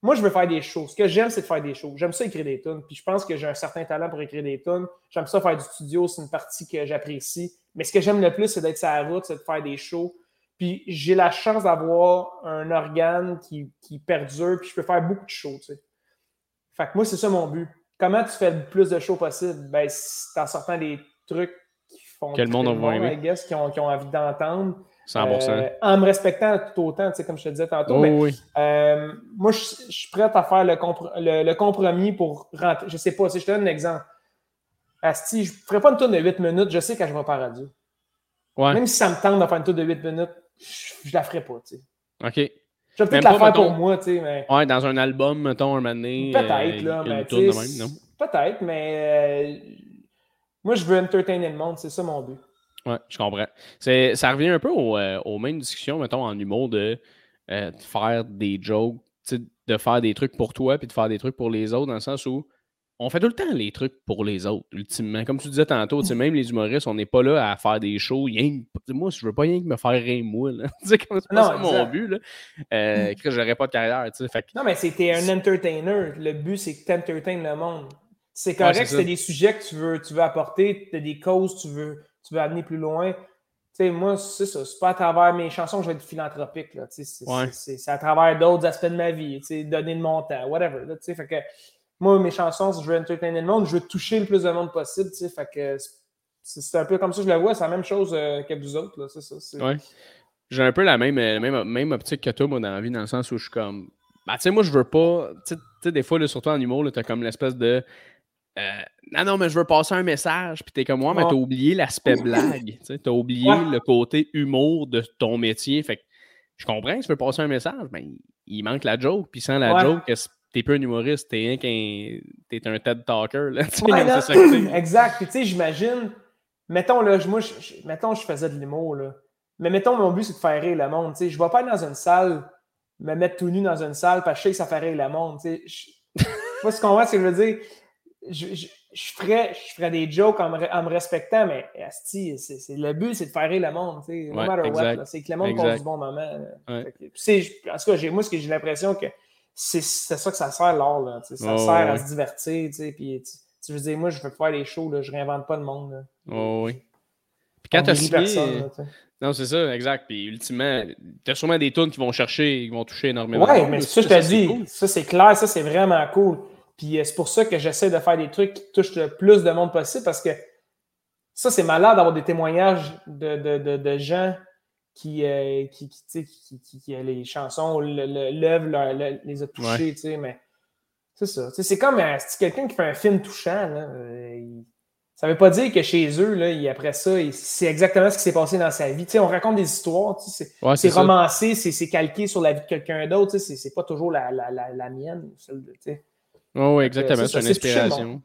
moi je veux faire des shows. Ce que j'aime, c'est de faire des shows. J'aime ça écrire des tunes. Puis je pense que j'ai un certain talent pour écrire des tunes. J'aime ça faire du studio, c'est une partie que j'apprécie. Mais ce que j'aime le plus, c'est d'être sur la route, c'est de faire des shows. Puis j'ai la chance d'avoir un organe qui, qui, perdure, puis je peux faire beaucoup de shows, tu sais. Fait que moi, c'est ça mon but. Comment tu fais le plus de shows possible? Ben, c'est en sortant des trucs qui font que le monde, I guess, qui ont, qui ont envie d'entendre. 100%. Euh, en me respectant tout autant, tu sais, comme je te disais tantôt. Oh, mais, oui. euh, moi, je, suis prêt à faire le, le, compromis pour rentrer. Je sais pas, si je te donne un exemple. Asti, je ne ferai pas une tour de 8 minutes, je sais quand je vais par radio. Ouais. Même si ça me tente de faire une tour de 8 minutes, je, ne la ferai pas, tu sais. OK. Je vais peut-être la faire pour moi, tu sais, mais... Ouais, dans un album, mettons, un donné. Peut-être, là, mais Peut-être, mais... Euh, moi, je veux entertainer le monde, c'est ça mon but. Ouais, je comprends. Ça revient un peu euh, aux, mêmes discussions, mettons, en humour, de, euh, de faire des jokes, de faire des trucs pour toi, puis de faire des trucs pour les autres, dans le sens où on fait tout le temps les trucs pour les autres, ultimement. Comme tu disais tantôt, même les humoristes, on n'est pas là à faire des shows. Rien, moi, je veux pas rien que me faire rire, moi. [laughs] c'est comme ça mon but. Là. Euh, [laughs] que j'aurais pas de carrière. Fait Non, mais c'était un entertainer. Le but, c'est que tu entertaines le monde. C'est correct, c'est des sujets que tu veux, tu veux apporter, tu as des causes tu veux, tu veux amener plus loin. sais, moi, c'est ça. C'est pas à travers mes chansons que je vais être philanthropique. C'est à travers d'autres aspects de ma vie. Donner de mon temps, whatever. Là, fait que, moi, mes chansons, je veux entertainer le monde, je veux toucher le plus de monde possible, tu sais, fait que c'est un peu comme ça je la vois, c'est la même chose euh, que vous autres, là, c'est ça. Ouais. J'ai un peu la même, euh, même, même optique que toi, moi, dans la vie, dans le sens où je suis comme, bah, tu sais, moi, je veux pas, tu sais, des fois, là, surtout en humour, t'as comme l'espèce de, euh, non, non, mais je veux passer un message, puis t'es comme moi, mais t'as oublié l'aspect blague, tu t'as oublié le côté humour de ton métier, fait que je comprends que tu veux passer un message, mais il manque la joke, puis sans la joke, t'es pas un humoriste, t'es un, t'es un TED Talker. Là, [laughs] [clears throat] exact. Puis tu sais, j'imagine, mettons, là, moi, je, mettons, je faisais de l'humour, là. Mais mettons, mon but, c'est de faire rire le monde. Tu sais, je vais pas aller dans une salle, me mettre tout nu dans une salle parce que je sais que ça fait rire le monde. Tu sais, je sais ce qu'on voit, ce que je veux dire? Je, je, ferais, je ferais des jokes en me, en me respectant, mais asti, c'est, le but, c'est de faire rire le monde. No matter what. C'est que le monde passe du bon moment. Ouais. en tout cas, moi, ce que j'ai l'impression que c'est ça que ça sert l'art. Là, ça sert à se divertir. Puis, tu, veux dire, moi, je veux faire des shows, là, je réinvente pas le monde. Là. Oh, oui. Puis quand tu as signé. non, c'est ça, exact. Puis ultimement, tu as sûrement des tunes qui vont chercher, qui vont toucher énormément. Oui, mais ça, je te dis, ça, c'est clair, ça, c'est vraiment cool. Puis euh, c'est pour ça que j'essaie de faire des trucs qui touchent le plus de monde possible parce que ça, c'est malade d'avoir des témoignages de, de, de, de gens qui, euh, qui, qui, qui, les chansons, l'œuvre les a touchés, mais C'est ça. C'est comme euh, quelqu'un qui fait un film touchant. Là, euh, Ça ne veut pas dire que chez eux, là, après ça, c'est exactement ce qui s'est passé dans sa vie. on raconte des histoires, c'est romancé, c'est calqué sur la vie de quelqu'un d'autre, c'est pas toujours la, la, la, mienne. Oui, exactement. C'est une inspiration.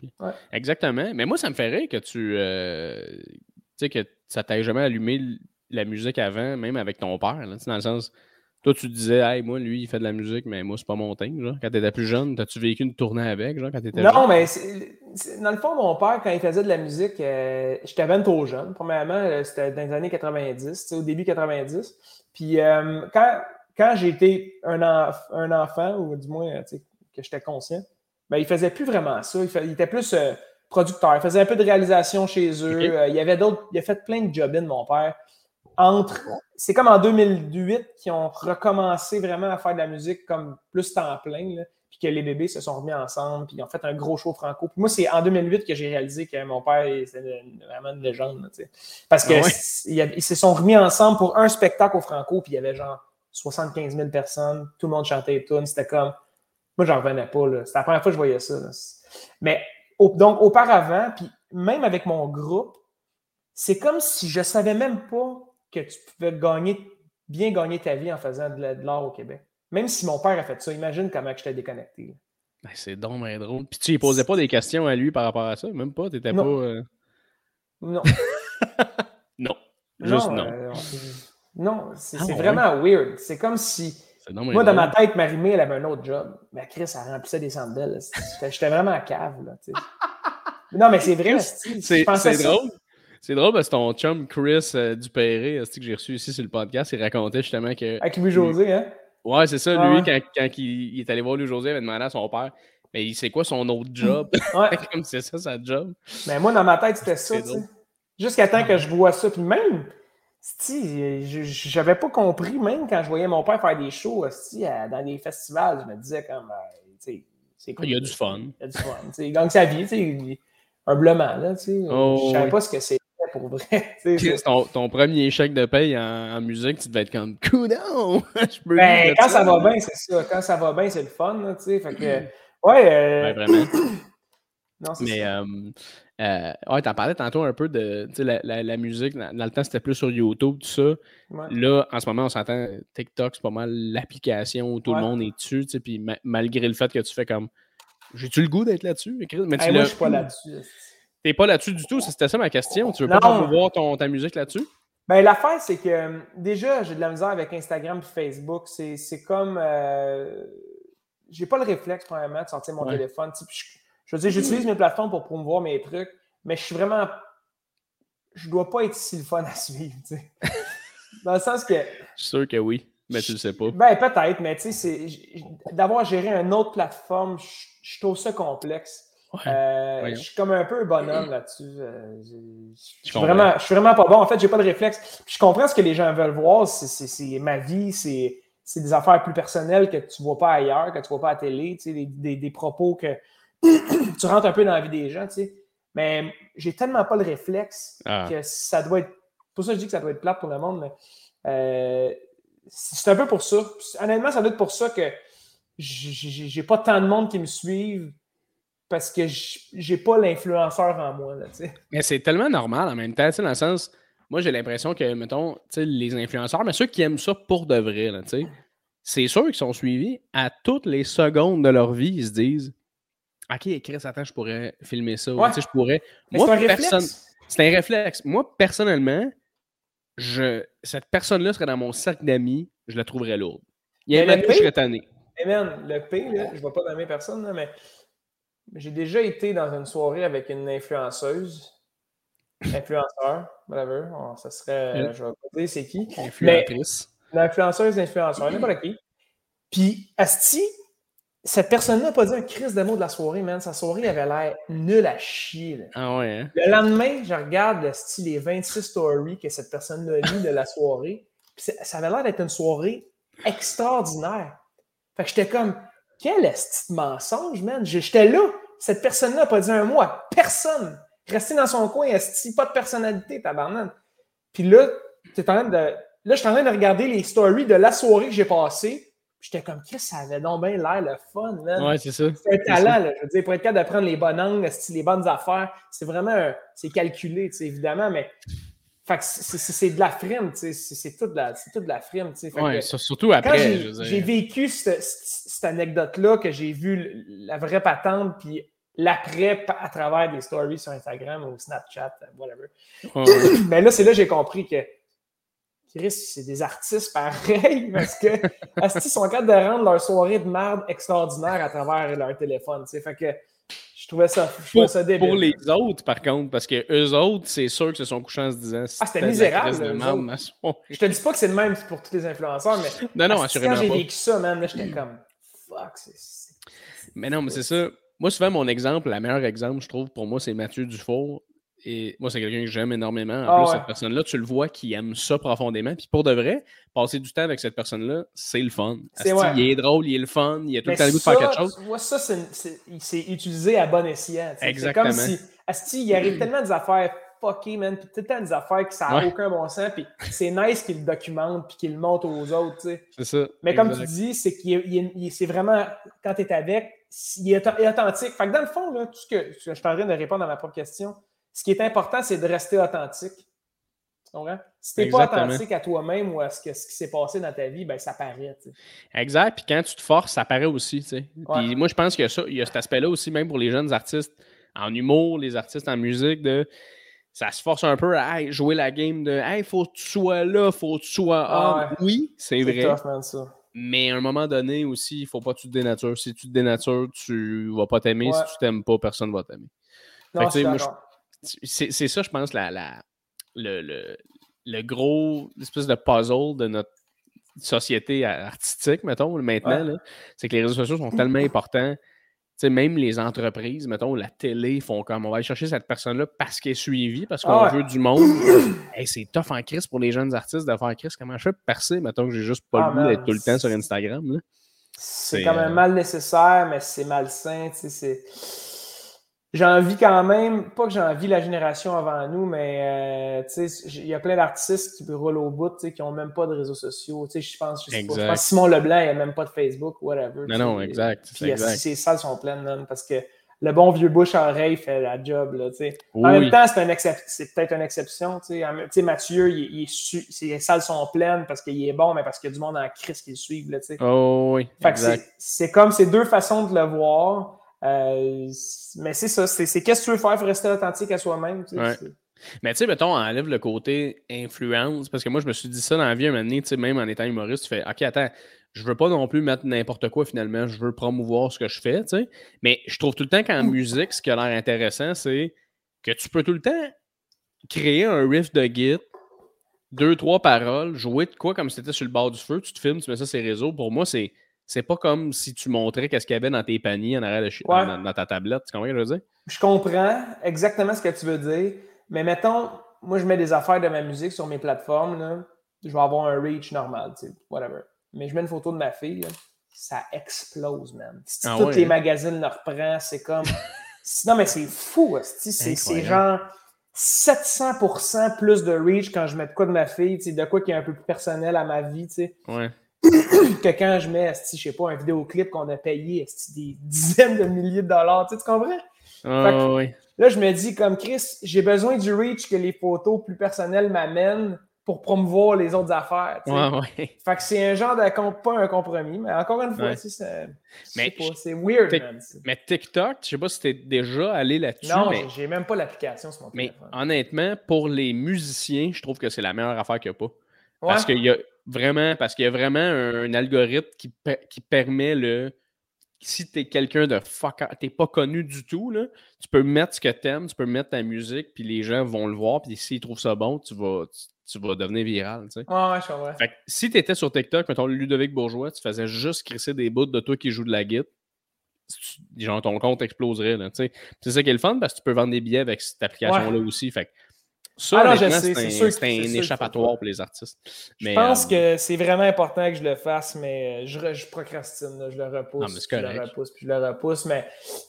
Exactement. Mais moi, ça me ferait que tu. Euh, tu sais, que ça t'ait jamais allumé la musique avant, même avec ton père, là, dans le sens. Toi, tu disais, hey, moi, lui, il fait de la musique, mais moi, c'est pas mon thing. Genre. Quand tu étais plus jeune, as-tu vécu une tournée avec, genre, quand tu étais Non, mais dans le fond, mon père, quand il faisait de la musique, euh, j'étais bien trop jeune. Premièrement, euh, c'était dans les années 90, au début 90. Puis euh, quand, quand j'ai été un, un, enfant, ou du moins que j'étais conscient, ben, il faisait plus vraiment ça. Il, était plus producteur. Il faisait un peu de réalisation chez eux. il y avait d'autres. Il a fait plein de job mon père entre. C'est comme en 2008 qu'ils ont recommencé vraiment à faire de la musique comme plus temps plein, puis que les bébés se sont remis ensemble, puis ils ont fait un gros show franco. Puis moi, c'est en 2008 que j'ai réalisé que mon père, c'était vraiment une légende. Parce qu'ils ah se sont remis ensemble pour un spectacle au franco, puis il y avait genre 75 000 personnes, tout le monde chantait et tout. C'était comme. Moi, j'en revenais pas. C'était la première fois que je voyais ça. Mais donc, auparavant, puis même avec mon groupe, c'est comme si je savais même pas que tu pouvais gagner, bien gagner ta vie en faisant de l'art au Québec. Même si mon père a fait ça, imagine comment je t'ai déconnecté. Ben, c'est donc drôle. Puis tu lui posais pas des questions à lui par rapport à ça, même pas, t'étais pas. Euh, non. [laughs] non. Juste non. Euh, non, c'est ah vraiment weird. C'est comme si. Moi, dans ma tête, Marimé, elle avait un autre job. Mais Chris, elle remplissait des sandales. J'étais vraiment à cave. Là, non, mais c'est vrai. C'est drôle. C'est drôle parce que ton chum Chris euh, Dupéré, que j'ai reçu ici sur le podcast, il racontait justement que. Avec Louis-José, hein? Ouais, c'est ça. lui, quand, quand il, est allé voir Louis-José, il avait demandé à son père Mais il sait quoi son autre job? [laughs] Ouais. [laughs] Comme c'est ça, sa job. Mais moi, dans ma tête, c'était ça, tu sais. Jusqu'à temps que je vois ça. Puis même, j'avais pas compris, même quand je voyais mon père faire des shows dans des festivals, je me disais comme. Euh, c'est Il y a du fun. Il y a du fun. il gagne sa vie, tu sais, humblement, là, tu sais. Oh, je savais pas ce que c'est pour vrai. [laughs] Ton, ton, premier chèque de paye en, musique, tu devais être comme coudon! [laughs] ben, quand ça, va bien, c'est ça. Quand ça va bien, c'est le fun, tu sais. Fait que, ouais. Euh... vraiment. [clears throat] non, Mais, ça. Euh, ouais, t'en parlais tantôt un peu de la, la, la, musique. Dans, le temps, c'était plus sur YouTube, tout ça. Là, en ce moment, on s'entend TikTok, c'est pas mal l'application où tout le monde est dessus. Puis malgré le fait que tu fais comme. J'ai-tu le goût d'être là-dessus? Mais moi, je suis pas là-dessus. [laughs] T'es pas là-dessus du tout, c'était ça ma question. Tu veux pas voir ton, ta musique là-dessus? Ben, l'affaire, c'est que déjà, j'ai de la misère avec Instagram et Facebook. C'est comme. Euh, j'ai pas le réflexe, premièrement, de sortir mon téléphone. Je, veux dire, j'utilise mes plateformes pour promouvoir mes trucs, mais je suis vraiment. Je dois pas être si le fun à suivre. [laughs] Dans le sens que. Je suis sûr que oui, mais tu le sais pas. Ben, peut-être, mais tu sais, d'avoir géré une autre plateforme, je trouve ça complexe. Euh, je suis comme un peu bonhomme là-dessus. Euh, je, suis vraiment, je suis vraiment pas bon. En fait, j'ai pas de réflexe. je comprends ce que les gens veulent voir. C'est ma vie, c'est des affaires plus personnelles que tu vois pas ailleurs, que tu vois pas à la télé, des, des, propos que [coughs] tu rentres un peu dans la vie des gens. Mais j'ai tellement pas le réflexe ah. que ça doit être. Pour ça, je dis que ça doit être plate pour le monde. Euh, c'est un peu pour ça. Honnêtement, ça doit être pour ça que j'ai pas tant de monde qui me suivent parce que j'ai pas l'influenceur en moi. Là, mais c'est tellement normal en même temps, dans le sens, moi j'ai l'impression que, mettons, les influenceurs, mais ceux qui aiment ça pour de vrai, c'est sûr qu'ils sont suivis à toutes les secondes de leur vie, ils se disent Ok, Chris, attends, je pourrais filmer ça. je pourrais. moi, c'est un réflexe. C'est un réflexe. Moi, personnellement, je... cette personne-là serait dans mon cercle d'amis, je la trouverais lourde. Il y a même je serais tanné. le P, là, je ne vois pas nommer personne, mais j'ai déjà été dans une soirée avec une influenceuse. Influenceur, whatever. ça serait. Je vais pas dire c'est qui. Influentrice. une influenceuse, influenceur, n'importe qui. Puis, Asti, cette personne-là n'a pas dit un crise de mots de la soirée, man. Sa soirée avait l'air nulle à chier. Ah ouais. Hein? Le lendemain, je regarde Asti, les 26 stories que cette personne-là a de la soirée. Puis ça avait l'air d'être une soirée extraordinaire. Fait que j'étais comme, quel est ce mensonge, man? J'étais là. Cette personne-là n'a pas dit un mot à personne. Rester dans son coin, est pas de personnalité, tabarnak. Puis là, es en train de, là, je suis en train de regarder les stories de la soirée que j'ai passée. J'étais comme, Chris, ça avait donc bien l'air le fun, man. Ouais, c'est ça. C'est un talent, là. Je veux dire, pour être capable de prendre les bonnes angles, les bonnes affaires, c'est vraiment, c'est calculé, tu sais, évidemment, mais fait que c'est de la frime, tu sais. C'est toute, la, toute de la frime, tu sais. Ouais, surtout après. J'ai vécu cette, cette anecdote-là, que j'ai vu la vraie patente, puis l'après à travers des stories sur Instagram ou Snapchat, whatever. [coughs] Mais là, c'est là que j'ai compris que Chris, c'est des artistes pareils [laughs] parce que ils sont capables de rendre leur soirée de merde extraordinaire à travers leur téléphone. sais. Fait que je trouvais ça, je trouvais ça débile. Pour les autres, par contre, parce que eux autres, c'est sûr que se sont couchés en se disant Ah, c'était misérable. je te dis pas que c'est le même pour tous les influenceurs, mais [laughs] non, non, assurément quand j'ai vécu ça, man, j'étais comme fuck, c'est. Mais non, mais c'est ça. Moi, souvent, mon exemple, le meilleur exemple, je trouve, pour moi, c'est Mathieu Dufour. Et moi, c'est quelqu'un que j'aime énormément. En ah plus, cette personne-là, tu le vois qui aime ça profondément. Puis pour de vrai, passer du temps avec cette personne-là, c'est le fun. il est drôle, il est le fun, il a tout le temps le goût de faire quelque chose. Moi, ça, c'est utilisé à bon escient. Exactement. C'est comme si, Asti, il arrive tellement des affaires fuckées, man, puis tout le temps des affaires qui n'ont aucun bon sens, puis c'est nice qu'il le documente, puis qu'il le montre aux autres, tu sais. C'est ça. Mais comme tu dis, c'est qu'il c'est vraiment, quand tu es avec, il est, authentique. Fait que dans le fond, là, tout ce que je suis en train de répondre à ma propre question, ce qui est important, c'est de rester authentique. Tu comprends? Si tu n'es pas authentique à toi-même ou à ce, que, ce qui s'est passé dans ta vie, ben, ça paraît. Exact. Puis quand tu te forces, ça paraît aussi. Puis moi, je pense qu'il y a, ça, il y a cet aspect-là aussi, même pour les jeunes artistes en humour, les artistes en musique, de ça se force un peu à jouer la game de Hey, faut que tu sois là, faut que tu sois ah, Oui, c'est vrai. Mais à un moment donné aussi, il ne faut pas que tu te dénatures. Si tu te dénatures, tu ne vas pas t'aimer. Si tu t'aimes pas, personne ne va t'aimer. C'est ça, je pense, la, la, le, le, le gros espèce de puzzle de notre société artistique, mettons, maintenant. C'est que les réseaux sociaux sont tellement importants même les entreprises, mettons, la télé, font comme on va aller chercher cette personne-là parce qu'elle est suivie, parce qu'on ah veut du monde. [coughs] c'est tough en crise pour les jeunes artistes de faire crise. Comment je fais percer, mettons que j'ai juste pas le ah, goût d'être tout le temps sur Instagram? C'est quand même euh, mal nécessaire, mais c'est malsain. C'est j'ai envie quand même, pas que j'ai envie la génération avant nous, mais euh, il y a plein d'artistes qui roulent au bout, qui n'ont même pas de réseaux sociaux. Je pense, je, pense Simon Leblanc, il n'a même pas de Facebook, whatever. Non, non, exact. Puis exact. ses salles sont pleines, parce que le bon vieux bouche à oreille fait la job. Là, En même temps, c'est peut-être une exception. sais Mathieu, il, ses salles sont pleines parce qu'il est bon, mais parce qu'il y a du monde en crise qui le suivent. Là, oh oui. C'est comme ces deux façons de le voir. Euh, mais c'est ça, c'est qu'est-ce que tu veux faire, pour rester authentique à soi-même. Mais tu sais, mettons, on enlève le côté influence, parce que moi, je me suis dit ça dans la vie un moment donné, même en étant humoriste, tu fais OK, attends, je veux pas non plus mettre n'importe quoi finalement, je veux promouvoir ce que je fais, tu sais. Mais je trouve tout le temps qu'en musique, ce qui a l'air intéressant, c'est que tu peux tout le temps créer un riff de git, deux, trois paroles, jouer de quoi comme si c'était sur le bord du feu, tu te filmes, tu mets ça sur les réseaux. Pour moi, c'est c'est pas comme si tu montrais qu'est-ce qu'il y avait dans tes paniers en arrière de dans, ta tablette. Tu comprends ce que je veux dire? Je comprends exactement ce que tu veux dire. Mais mettons, moi, je mets des affaires de ma musique sur mes plateformes. Là. Je vais avoir un reach normal, tu sais, whatever. Mais je mets une photo de ma fille, ça explose, man. Si ah tous les magazines le reprennent, c'est comme. [laughs] non, mais c'est fou, c'est genre 700% plus de reach quand je mets de quoi de ma fille, de quoi qui est un peu plus personnel à ma vie, sais. Ouais. Que quand je mets, je sais pas, un vidéoclip qu'on a payé des dizaines de milliers de dollars, tu, comprends? Là, je me dis, comme Chris, j'ai besoin du reach que les photos plus personnelles m'amènent pour promouvoir les autres affaires. Ouais, Fait que c'est un genre de pas un compromis, mais encore une fois, c'est c'est weird. Mais TikTok, je sais pas si t'es déjà allé là-dessus. Non, mais... j'ai même pas l'application sur mon téléphone. Mais honnêtement, pour les musiciens, je trouve que c'est la meilleure affaire qu'il n'y a pas. Parce qu'il y a vraiment, parce qu'il y a vraiment un, algorithme qui, qui, permet le. Si tu es quelqu'un de fuck, t'es pas connu du tout, là, tu peux mettre ce que tu aimes, tu peux mettre ta musique, puis les gens vont le voir, puis s'ils trouvent ça bon, tu vas, tu, vas devenir viral. Tu sais. Ouais, je vrai. Fait que, si tu étais sur TikTok, mettons Ludovic Bourgeois, tu faisais juste crisser des bouts de toi qui joue de la guitare, genre ton compte exploserait. C'est ça qui est le fun parce que tu peux vendre des billets avec cette application-là aussi. Fait ça, c'est un, échappatoire pour les artistes. je pense euh, que c'est vraiment important que je le fasse, mais je, je procrastine, je le repousse, je le repousse, puis je le repousse, mais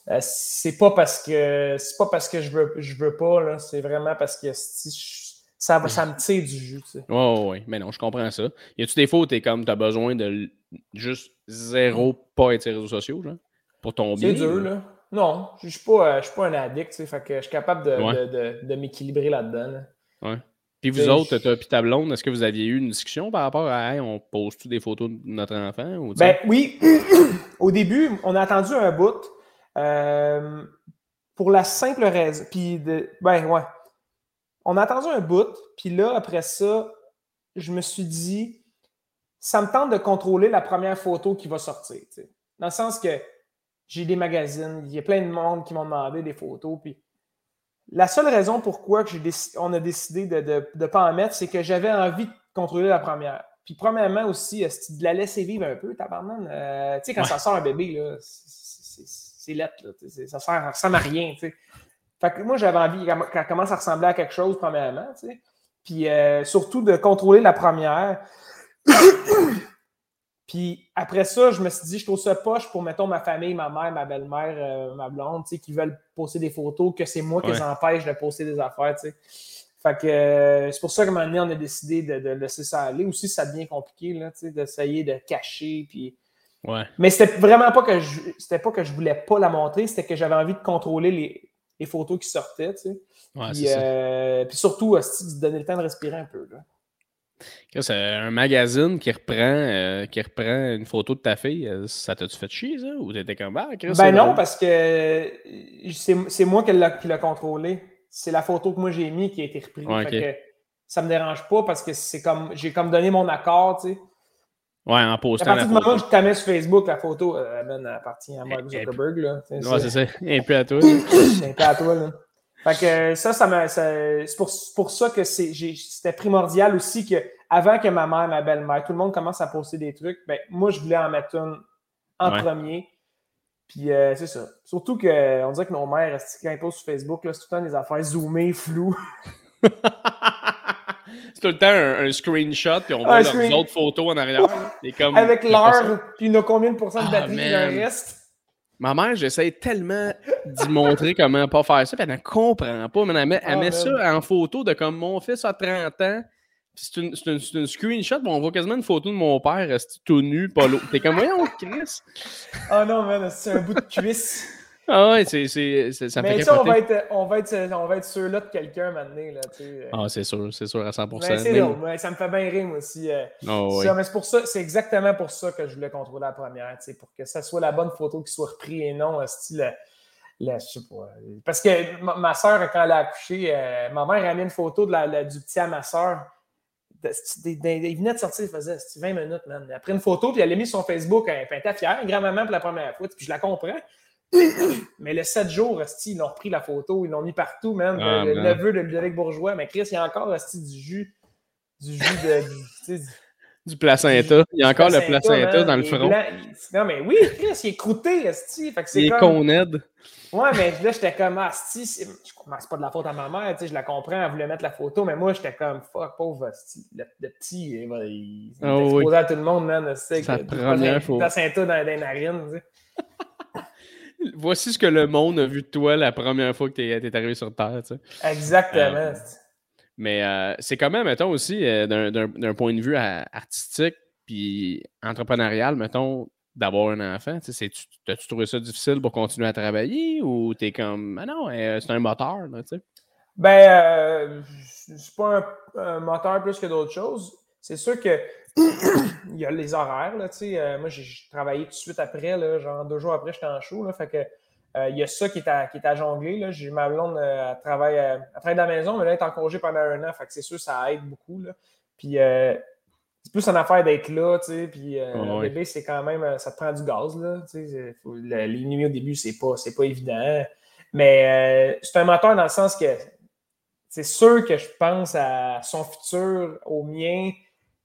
euh, c'est pas parce que c'est pas parce que je veux, je veux pas, c'est vraiment parce que ça, ça me tire du jus. Tu sais. oui, mais non, je comprends ça. Y a-tu des fois où t'es comme, t'as besoin de juste zéro pas être sur les réseaux sociaux, genre, pour ton bien? C'est dur, là. Non, je ne suis, pas, je suis pas un addict, tu sais, fait que je suis capable de, de, de, de m'équilibrer là-dedans. Là. Ouais. Puis vous autres, toi et ta blonde, est-ce que vous aviez eu une discussion par rapport à on pose tous des photos de notre enfant? Ou, ben oui, [clears throat] au début, on a attendu un bout euh, pour la simple raison. Puis de. Ben ouais. On a attendu un bout, puis là, après ça, je me suis dit, ça me tente de contrôler la première photo qui va sortir. Dans le sens que j'ai des magazines, il y a plein de monde qui m'ont demandé des photos. Puis la seule raison pourquoi on a décidé de ne pas en mettre, c'est que j'avais envie de contrôler la première. Puis premièrement aussi, de la laisser vivre un peu, tabarnan. Euh, tu sais, quand ça sort un bébé, c'est lettre, ça sert, ça ressemble à rien. Fait que moi, j'avais envie qu'elle commence à ressembler à quelque chose, premièrement. Puis euh, surtout de contrôler la première. Puis après ça, je me suis dit, je trouve ça poche pour, mettons, ma famille, ma mère, ma belle-mère, euh, ma blonde, qui veulent poster des photos, que c'est moi qui les empêche de poster des affaires, tu sais. Fait que euh, c'est pour ça qu'à un moment donné, on a décidé de, laisser ça aller. Aussi, ça devient compliqué, là, tu sais, d'essayer de cacher, puis... Ouais. Mais c'était vraiment pas que je c'était pas que je voulais pas la montrer, c'était que j'avais envie de contrôler les, les, photos qui sortaient, tu sais. Ouais, puis, euh, puis surtout, de donner le temps de respirer un peu, là. C'est un magazine qui reprend, euh, qui reprend une photo de ta fille. Euh, ça t'a-tu fait chier, ça? Ou t'étais comme ah, Ben non, parce que euh, c'est moi qui l'ai contrôlé. C'est la photo que moi j'ai mis qui a été reprise. que ça me dérange pas parce que c'est comme j'ai comme donné mon accord, tu sais. Ouais, en postant. À partir du moment où je t'amène mets sur Facebook, la photo, elle appartient à Mark Zuckerberg. Là, ouais, c'est ça. [laughs] Un peu à toi. un peu à toi, là. Fait que ça, ça, c'est pour, pour, ça que c'était primordial aussi que avant que ma mère, ma belle-mère, tout le monde commence à poster des trucs, ben, moi, je voulais en mettre une en premier. Puis euh, c'est ça. Surtout qu'on dirait que nos mères, quand ils postent sur Facebook, c'est tout le temps des affaires zoomées, floues. [laughs] c'est tout le temps un, screenshot, puis on voit leurs autres photos en arrière. Comme... Avec l'heure, puis il a combien de pourcents de ah, batterie il reste. Ma mère, j'essaie tellement d'y montrer comment pas faire ça, puis elle ne comprend pas. Mais elle met, elle ah, met ça en photo de comme mon fils a 30 ans, c'est une, une, une, screenshot, on voit quasiment une photo de mon père tout nu, pas l'eau. T'es comme, voyons, Chris. oh non, man, c'est un bout de cuisse. Ah ouais, c'est, c'est, ça Mais fait ça, on va être, on va être, on va être sûr-là de quelqu'un maintenant. Là, ah, c'est sûr, c'est sûr à 100%. Ben, c'est mais... ça me fait bien rire, moi aussi. Oh, mais c'est, pour ça, c'est exactement pour ça que je voulais contrôler la première, pour que ça soit la bonne photo qui soit reprise et non, style, je sais pas. Parce que ma, soeur, quand elle a accouché, euh, ma mère a mis une photo de la, du petit à ma soeur il venait de sortir, il faisait 20 minutes, man. Après une photo, puis elle l'a mis sur son Facebook. Elle était fière, grand-maman pour la première fois. Puis je la comprends. Mais le 7 jours, ils l'ont repris la photo, ils l'ont mis partout, man. Ah, le, neveu de Ludovic Bourgeois. Mais Chris, il y a encore du jus. Du jus de. Du, placenta. Il y a encore le placenta dans le front. non, mais oui, Chris, il est croûté, Esti. il est con aide. Ouais, mais là, j'étais comme, ah, si, c'est pas de la faute à ma mère, tu sais, je la comprends, elle voulait mettre la photo, mais moi, j'étais comme, fuck, pauvre, le, le, petit, il, il, il oh, exposé à tout le monde, man, c'est sa première placenta dans les narines, tu sais. Voici ce que le monde a vu de toi la première fois que tu es, arrivé sur Terre, tu sais. Exactement. Euh, mais euh, c'est quand même, mettons, aussi, euh, d'un point de vue artistique puis entrepreneurial, mettons, d'avoir un enfant? T'as-tu trouvé ça difficile pour continuer à travailler ou t'es comme, ah non, euh, c'est un moteur, tu sais? Ben, euh, c'est pas un, moteur plus que d'autres choses. C'est sûr que [clears throat] il y a les horaires, là, tu sais. Euh, moi, j'ai travaillé tout de suite après, là, genre deux jours après, j'étais en show, là, fait que il y a ça qui est à, qui est à jongler. Là. J'ai ma blonde à travailler à, de la maison, mais là, elle est en congé pendant un an. Fait que c'est sûr, ça aide beaucoup. Là. Puis c'est plus une affaire d'être là, tu sais, puis euh, le bébé, c'est quand même, euh, ça te prend du gaz, là, tu sais, les nuits au début, c'est pas, c'est pas évident, mais euh, c'est un moteur dans le sens que c'est sûr que je pense à son futur, au mien,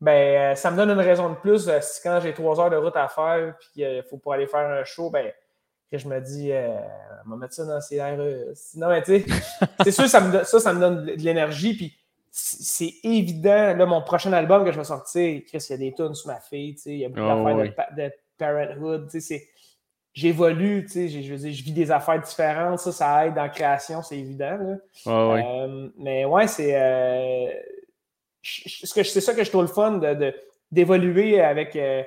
ben, ça me donne une raison de plus, si quand j'ai trois heures de route à faire, puis il faut pas aller faire un show, ben, que je me dis, on va mettre ça dans ces RE. Non, mais tu sais, [laughs] c'est sûr, ça me, ça, ça me donne de l'énergie, puis c'est évident, là, mon prochain album que je vais sortir, Chris, il y a des tunes sur ma fille, il y a beaucoup oh, d'affaires de, parenthood, j'évolue, je veux dire, je vis des affaires différentes, ça, ça aide dans la création, c'est évident. Euh, mais ouais, c'est euh, c'est ça que je trouve le fun d'évoluer avec, euh,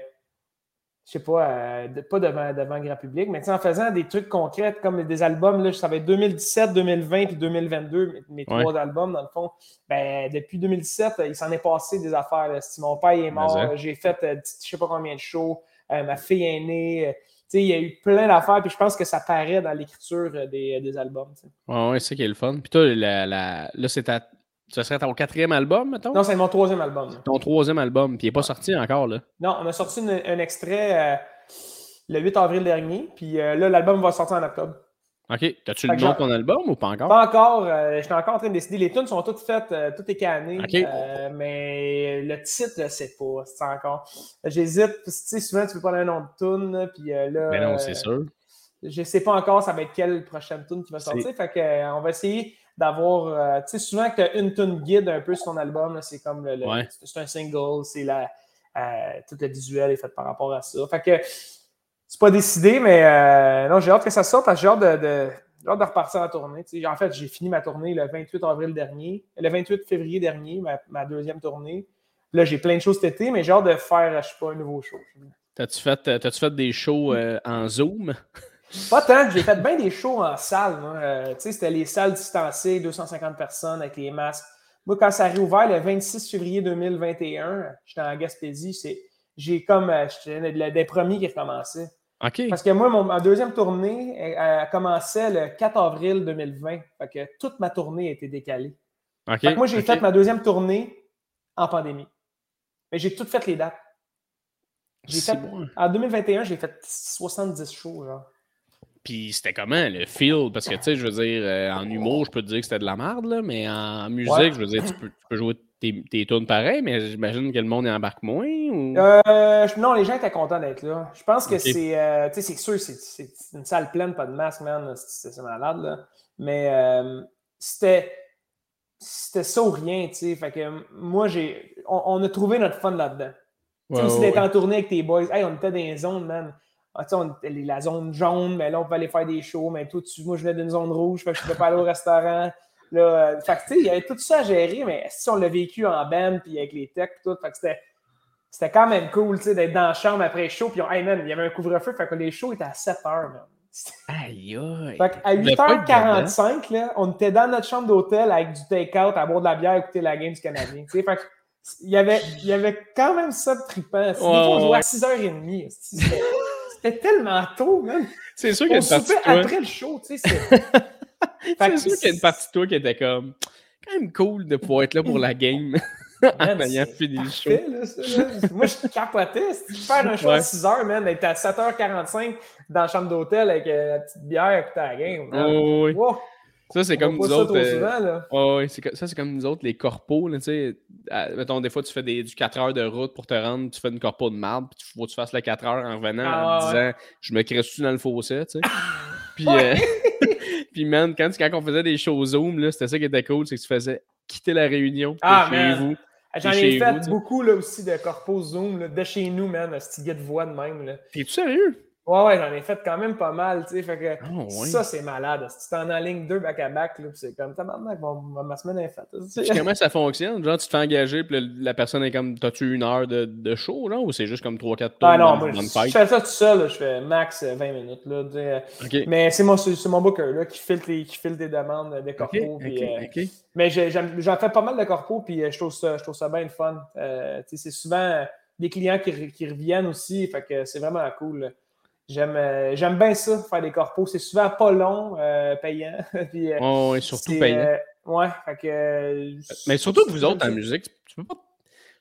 je sais pas, euh, pas devant, devant le grand public, mais en faisant des trucs concrets comme des albums, là, ça va être 2017, 2020 puis 2022, mes, trois albums, dans le fond. Ben, depuis 2017, il s'en est passé des affaires. Si mon père est mort, j'ai fait je je sais pas combien de shows, ma fille est née il y a eu plein d'affaires, puis je pense que ça paraît dans l'écriture euh, des, des, albums. Oui, Ouais, c'est ça qui est le fun. Puis toi, la, la... là, c'est ta... ça serait ton quatrième album, mettons? Non, c'est mon troisième album. Ton troisième album, puis il n'est pas sorti encore, là? Non, on a sorti un extrait euh, le 8 avril dernier, puis euh, là, l'album va sortir en octobre. OK. T'as-tu le nom de ton album ou pas encore? Pas encore. Euh, je suis encore en train de décider. Les tunes sont toutes faites, euh, toutes écanées. Euh, mais le titre, je sais pas. C'est encore. J'hésite. Tu sais, souvent, tu peux pas un nom de tune. Puis là. Mais non, c'est sûr. Je sais pas encore ça va être quelle prochaine tune qui va sortir. Fait que, on va essayer d'avoir. tu sais, souvent que tu as une tune guide un peu sur ton album. C'est comme le. C'est un single. C'est la. tout le visuel est fait par rapport à ça. Fait que c'est pas décidé, mais euh, non, j'ai hâte que ça sorte parce que j'ai hâte de, de, de, repartir en tournée. en fait, j'ai fini ma tournée le 28 avril dernier, le 28 février dernier, ma, deuxième tournée. Là, j'ai plein de choses cet été, mais j'ai hâte de faire, je sais pas, un nouveau show. T'as-tu fait, euh, fait des shows euh, en Zoom? [laughs] Pas tant, j'ai fait bien des shows en salle. c'était les salles distancées, 250 personnes avec les masques. Moi, quand ça a réouvert le 26 février 2021, j'étais en Gaspésie, j'ai comme, j'étais des premiers qui recommençaient. Parce que moi, ma deuxième tournée elle, commençait le 4 avril 2020. Fait que toute ma tournée a été décalée. moi, j'ai fait ma deuxième tournée en pandémie. Mais j'ai toutes fait les dates. J'ai fait, en 2021, j'ai fait 70 shows. Genre. Puis c'était comment le feel? Parce que, tu sais, je veux dire, euh, en humour, je peux te dire que c'était de la merde, là, mais en musique, je veux dire, tu peux, tu peux jouer tes, tes tunes pareil, mais j'imagine que le monde y embarque moins? Ou... Euh, non, les gens étaient contents d'être là. Je pense que c'est. Euh, tu sais, c'est sûr, c'est une salle pleine, pas de masque, man. C'est malade, là. Mais euh, c'était. C'était ça ou rien, tu sais. Fait que moi, j'ai. On, a trouvé notre fun là-dedans. tu sais, aussi d'être en tournée avec tes boys. Hey, on était dans les zones, man. Ah, on, la zone jaune, mais là, on pouvait aller faire des shows. Mais toi, tu, moi, je venais d'une zone rouge, fait que je ne pouvais pas aller au restaurant. Là, fait que, il y avait tout ça à gérer, mais si on l'a vécu en band, puis avec les techs, tout, fait que c'était, c'était quand même cool, d'être dans la chambre après show, puis hey man, il y avait un couvre-feu, fait que les shows étaient à 7 heures, man. Aïe, aïe. Fait qu'à 8h45, là, on était dans notre chambre d'hôtel avec du take-out, à boire de la bière, écouter la game du Canadien. Fait que, il y, avait, il y avait quand même ça de trippant. Fois, on jouait à 6h30. C'était tellement tôt, man. C'est sûr qu'il y a une après le show, tu sais. c'est [laughs] sûr qu'il y a une partie de toi qui était comme quand même cool de pouvoir être là pour la [laughs] game. [laughs] en ayant fini le show. Moi, je capotais. Faire un show à 6 h, man, d'être à 7h45 dans la chambre d'hôtel avec euh, la petite bière écouter la game. Oh, oui. Ça, c'est comme nous autres. Euh, oui, ça, c'est comme nous autres, les corpos. Là, mettons, des fois, tu fais des, du 4 heures de route pour te rendre, tu fais une corpo de marde, puis il faut que tu fasses le 4 heures en revenant en ah, disant Je me crée-tu dans le fossé, tu sais? [laughs] puis, euh, [laughs] puis, man, quand, quand on faisait des shows Zoom, c'était ça qui était cool, c'est que tu faisais quitter la réunion ah, chez vous. J'en ai fait beaucoup là, aussi de corpo Zoom, de chez nous, man, un petit de voix de même. T'es-tu sérieux? Ouais, ouais, j'en ai fait quand même pas mal, tu sais. Fait que ah, ça, c'est malade. Si tu t'en en ligne deux back-à-back, c'est comme, tabarnak, ma semaine est faite. comment ça [laughs] fonctionne? Genre, tu te fais engager, puis la personne est comme, t'as-tu une heure de, de show, là, ou c'est juste comme 3-4 tours? Ah non, moi, je fais ça tout seul, je fais max 20 euh, minutes, là. Mais c'est mon, mon booker, là, qui filtre, les, qui filtre des demandes de corpo. Okay, euh, mais j'en fais pas mal de corpo, puis euh, je, trouve ça, je trouve ça bien fun. c'est souvent des clients qui, qui, reviennent aussi, fait que c'est vraiment cool. Euh, j'aime, bien ça, faire des corpos. C'est souvent pas long, euh, payant. [laughs] Puis, euh, surtout payant. ouais, fait que, Mais surtout que vous autres, en musique, tu peux pas.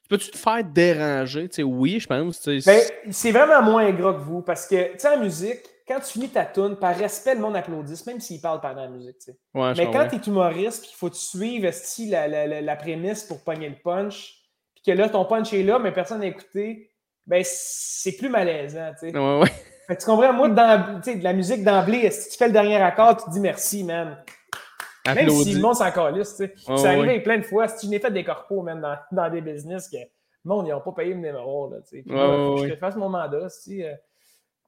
Peux-tu te faire déranger? sais oui, je pense. Ben, c'est vraiment moins gras que vous parce que, tu sais, en musique, quand tu finis ta tune, par respect, le monde applaudisse, même s'il parle pendant la musique. Ouais, Mais quand tu es humoriste, il faut que tu suives la, la, la, prémisse pour pogner le punch, puis que là, ton punch est là, mais personne n'a écouté, ben c'est plus malaisant. Ouais, ouais tu comprends? Moi, dans, de la musique d'emblée, si tu fais le dernier accord, tu te dis merci, man? Même si le monde s'en calisse, tu sais. c'est arrivé plein de fois. Si je n'ai fait des corpos, même dans, dans, des business, que le monde, ils n'ont pas payé le numéro, là, tu sais. faut que je fasse mon mandat, si. Euh.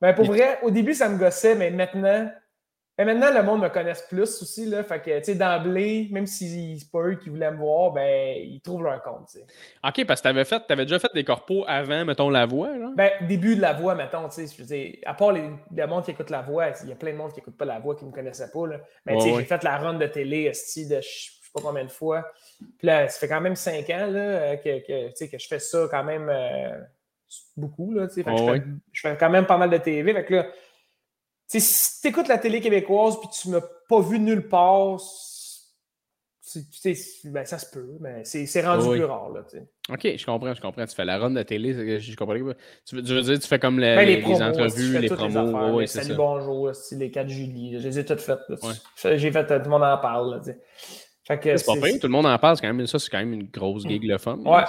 Ben, pour vrai, au début, ça me gossait, mais maintenant, Et maintenant, le monde me connaisse plus aussi. Là, fait que, tu sais, d'emblée, même si c'est pas eux qui voulaient me voir, ben, ils trouvent leur compte. sais. OK, parce que tu avais, avais, déjà fait des corpos avant, mettons, la voix. Là? Ben, début de la voix, mettons. tu sais. À part les, le monde qui écoute la voix, il y a plein de monde qui n'écoute pas la voix, qui ne me connaissait pas. Là. Mais ouais, j'ai fait la run de télé, esti, de je sais pas combien de fois. Puis là, ça fait quand même cinq ans là, que, que, que je fais ça quand même euh, beaucoup. Là, fait je, fais, je, fais, quand même pas mal de TV. Fait que là, si tu écoutes la télé québécoise puis tu m'as pas vu nulle part, ben, ça se peut, mais c'est rendu plus rare. Là, ok, je comprends, je comprends. Tu fais la run de télé, je comprends. Tu veux, dire, tu fais comme les, ben, les, les, entrevues, les promos. Les salut, bonjour, les 4 juillet, je les ai toutes faites. J'ai fait, tout le monde en parle. c'est pas pire, tout le monde en parle. Quand même, ça, c'est quand même une grosse gig le fun. Ouais,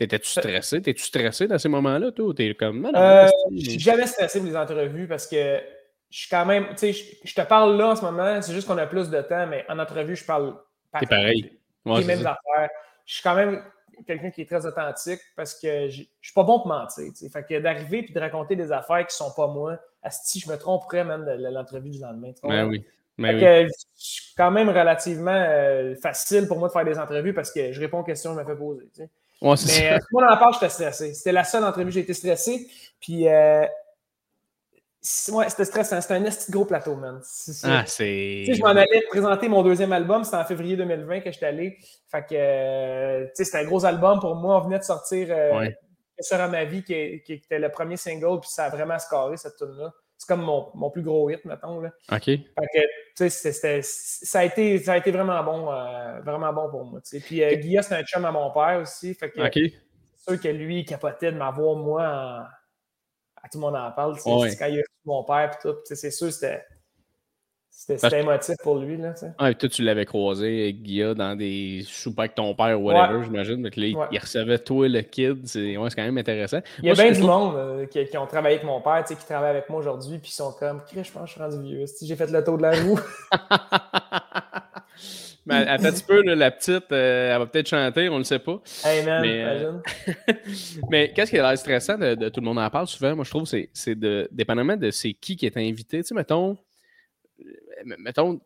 T'étais-tu stressé? T'es-tu stressé dans ces moments-là, toi? T'es comme. euh, je suis jamais stressé pour les entrevues parce que je suis quand même. Tu sais, je te parle là en ce moment, c'est juste qu'on a plus de temps, mais en entrevue, je parle T'es pareil. les mêmes affaires. Je suis quand même quelqu'un qui est très authentique parce que je suis pas bon pour mentir. T'sais. Fait que d'arriver et de raconter des affaires qui sont pas moi, si je me tromperais même de l'entrevue du lendemain. Ben oui. Ben oui. C'est quand même relativement euh, facile pour moi de faire des entrevues parce que je réponds aux questions que je me fais poser. Ouais, mais euh, moi, dans la part, j'étais stressé. C'était la seule entrevue où j'ai été stressé. Puis, euh, ouais, c'était stressant. C'était un esti gros plateau, man. Ah, c'est. je m'en allais présenter mon deuxième album. C'était en février 2020 que j'étais allé. Fait que, euh, tu sais, c'était un gros album pour moi. On venait de sortir euh, ouais. à ma vie, qui, qui, était le premier single. Puis ça a vraiment scoré, cette tune-là. C'est comme mon, mon, plus gros hit, mettons. Là. OK. Fait que, tu sais, ça, a été, ça a été vraiment bon, euh, vraiment bon pour moi. T'sais. Puis euh, Guilla, c'est un chum à mon père aussi. Fait que, okay. c'est sûr que lui, il capotait de m'avoir, moi, en... à tout le monde en parle. Ouais. Quand il a reçu mon père, puis tout. C'est sûr, c'était. C'était émotif pour lui. Là, ah, toi, tu l'avais croisé, Guilla, dans des soupes avec ton père ou whatever, ouais. j'imagine. Là, ouais. il recevait toi, le kid. C'est ouais, quand même intéressant. Il y a bien du monde euh, qui, qui, ont travaillé avec mon père, qui travaillent avec moi aujourd'hui, puis ils sont comme, je pense que je suis rendu vieux. J'ai fait le tour de la roue. [laughs] Mais attends un petit peu, là, la petite, euh, elle va peut-être chanter, on ne le sait pas. Hey man, mais, euh, [laughs] mais qu'est-ce qui a l'air stressant de, de, tout le monde en parle souvent? Moi, je trouve c'est de, dépendamment de c'est qui qui est invité. Tu sais, mettons, mettons,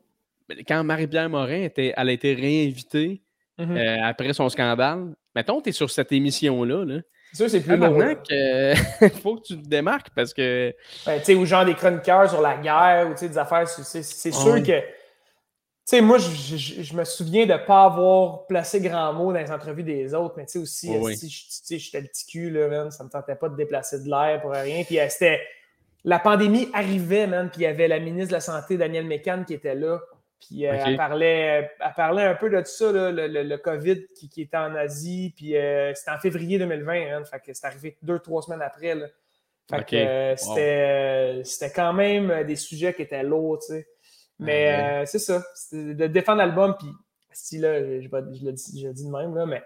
quand Marie-Pierre Morin était, elle a été réinvitée mm -hmm. euh, après son scandale, mettons, tu es sur cette émission-là. Là, c'est sûr, c'est plus lourd. Il [laughs] faut que tu te démarques parce que. Ben, tu sais, ou genre des chroniqueurs sur la guerre ou des affaires, c'est sûr que. Tu sais, moi, je, me souviens de ne pas avoir placé grand mot dans les entrevues des autres, mais tu sais aussi, oh, oui. si j'étais le petit cul, là, man, ça ne me tentait pas de déplacer de l'air pour rien. Puis c'était la pandémie arrivait, man, puis il y avait la ministre de la Santé, Danielle Mécan, qui était là. Puis euh, okay. elle, parlait, elle parlait un peu de tout ça, là, le, le, le, COVID qui, qui, était en Asie. Puis euh, c'était en février 2020, hein, fait que c'est arrivé deux, trois semaines après. Là. Fait okay. que euh, wow. c'était quand même des sujets qui étaient lourds, tu sais. Mais c'est ça, de défendre l'album, puis si là, je, je, je, le dis, je le dis de même, là, mais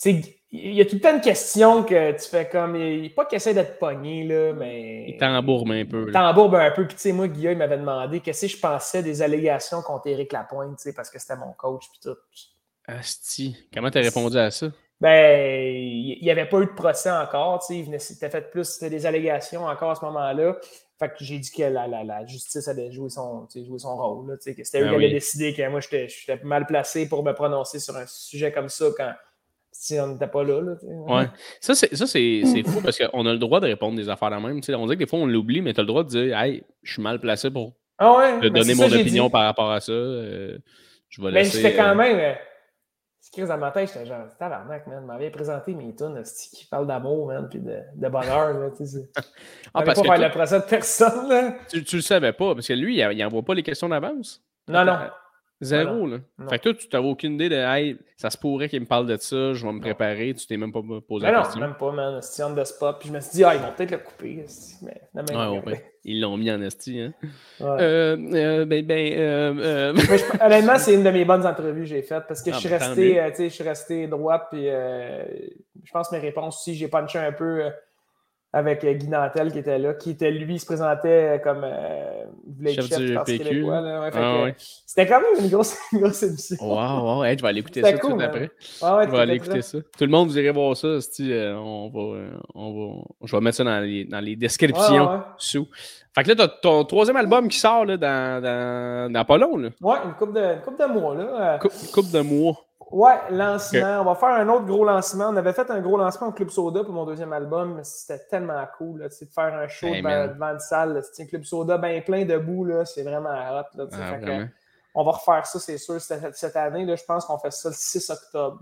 tu sais, il y a tout le temps une question que tu fais comme. Il, pas qu'il essaie d'être pogné, là, mais. Il t'embourbe un peu. Il t'embourbe un peu. Puis, tu sais, moi, Guillaume m'avait demandé qu'est-ce que je pensais des allégations contre Éric Lapointe, tu sais, parce que c'était mon coach, puis tout. Asti. Comment t'as répondu à ça? Ben, il n'y avait pas eu de procès encore, tu sais. Il venait, c'était fait plus, c'était des allégations encore à ce moment-là. Fait que j'ai dit que la, la, la justice avait joué son, joué son rôle, là, tu sais, que c'était eux Ben qui avaient décidé que moi, j'étais mal placé pour me prononcer sur un sujet comme ça quand si on n'était pas là. là ouais. Ça, c'est, ça, c'est, c'est fou parce qu'on a le droit de répondre des affaires de même. T'sais, on dit que des fois, on l'oublie, mais tu as le droit de dire Hey, je suis mal placé pour ah ouais, te donner mon opinion par rapport à ça. Euh, je vais mais laisser. j'étais quand euh... même. Euh, crise dans ma tête, j'étais genre, tabarnak, man. m'avait présenté mes tunes qui parlent d'amour, man, puis de, de bonheur. Là, [laughs] ah, parce pas faire le procès de personne. Là. Tu, tu le savais pas, parce que lui, il n'envoie pas les questions d'avance? Non, non. Zéro, voilà. là. Non. Fait que toi, tu n'avais aucune idée de hey, ça se pourrait qu'il me parle de ça, je vais me préparer, tu t'es même pas posé mais la non, question. même pas, man. C'était on the spot. Puis je me suis dit, ah, ils vont peut-être le couper. Mais, ouais, ouais. Ils l'ont mis en esti, hein. Ouais. Euh, euh, ben, ben, euh, [laughs] je, honnêtement, c'est une de mes bonnes entrevues que j'ai faites parce que ah, je, suis resté, je suis resté droite. Puis je pense que mes réponses aussi, j'ai punché un peu avec euh, Guy Nantel qui était là, qui était lui, il se présentait comme euh, chef, chef du PQ. Ah, c'était quand même une grosse, [laughs] une grosse émission. Wow, wow. je vais aller écouter ça tout après. je vais aller écouter ça. Tout le monde, vous irez voir ça. Euh, on, va, on va, je vais mettre ça dans les, dans les descriptions sous. Fait que là, tu as ton troisième album qui sort là, dans, dans, dans pas long. Là. Ouais, une coupe de, une coupe de mois. Là. Coupe, coupe de mois. Ouais, lancement. On va faire un autre gros lancement. On avait fait un gros lancement au Club Soda pour mon deuxième album, c'était tellement cool là, de faire un show devant, devant, une salle. Un Club Soda bien plein debout. C'est vraiment hot. Là, ah, on va refaire ça, c'est sûr, cette, année. Là, je pense qu'on fait ça le 6 octobre.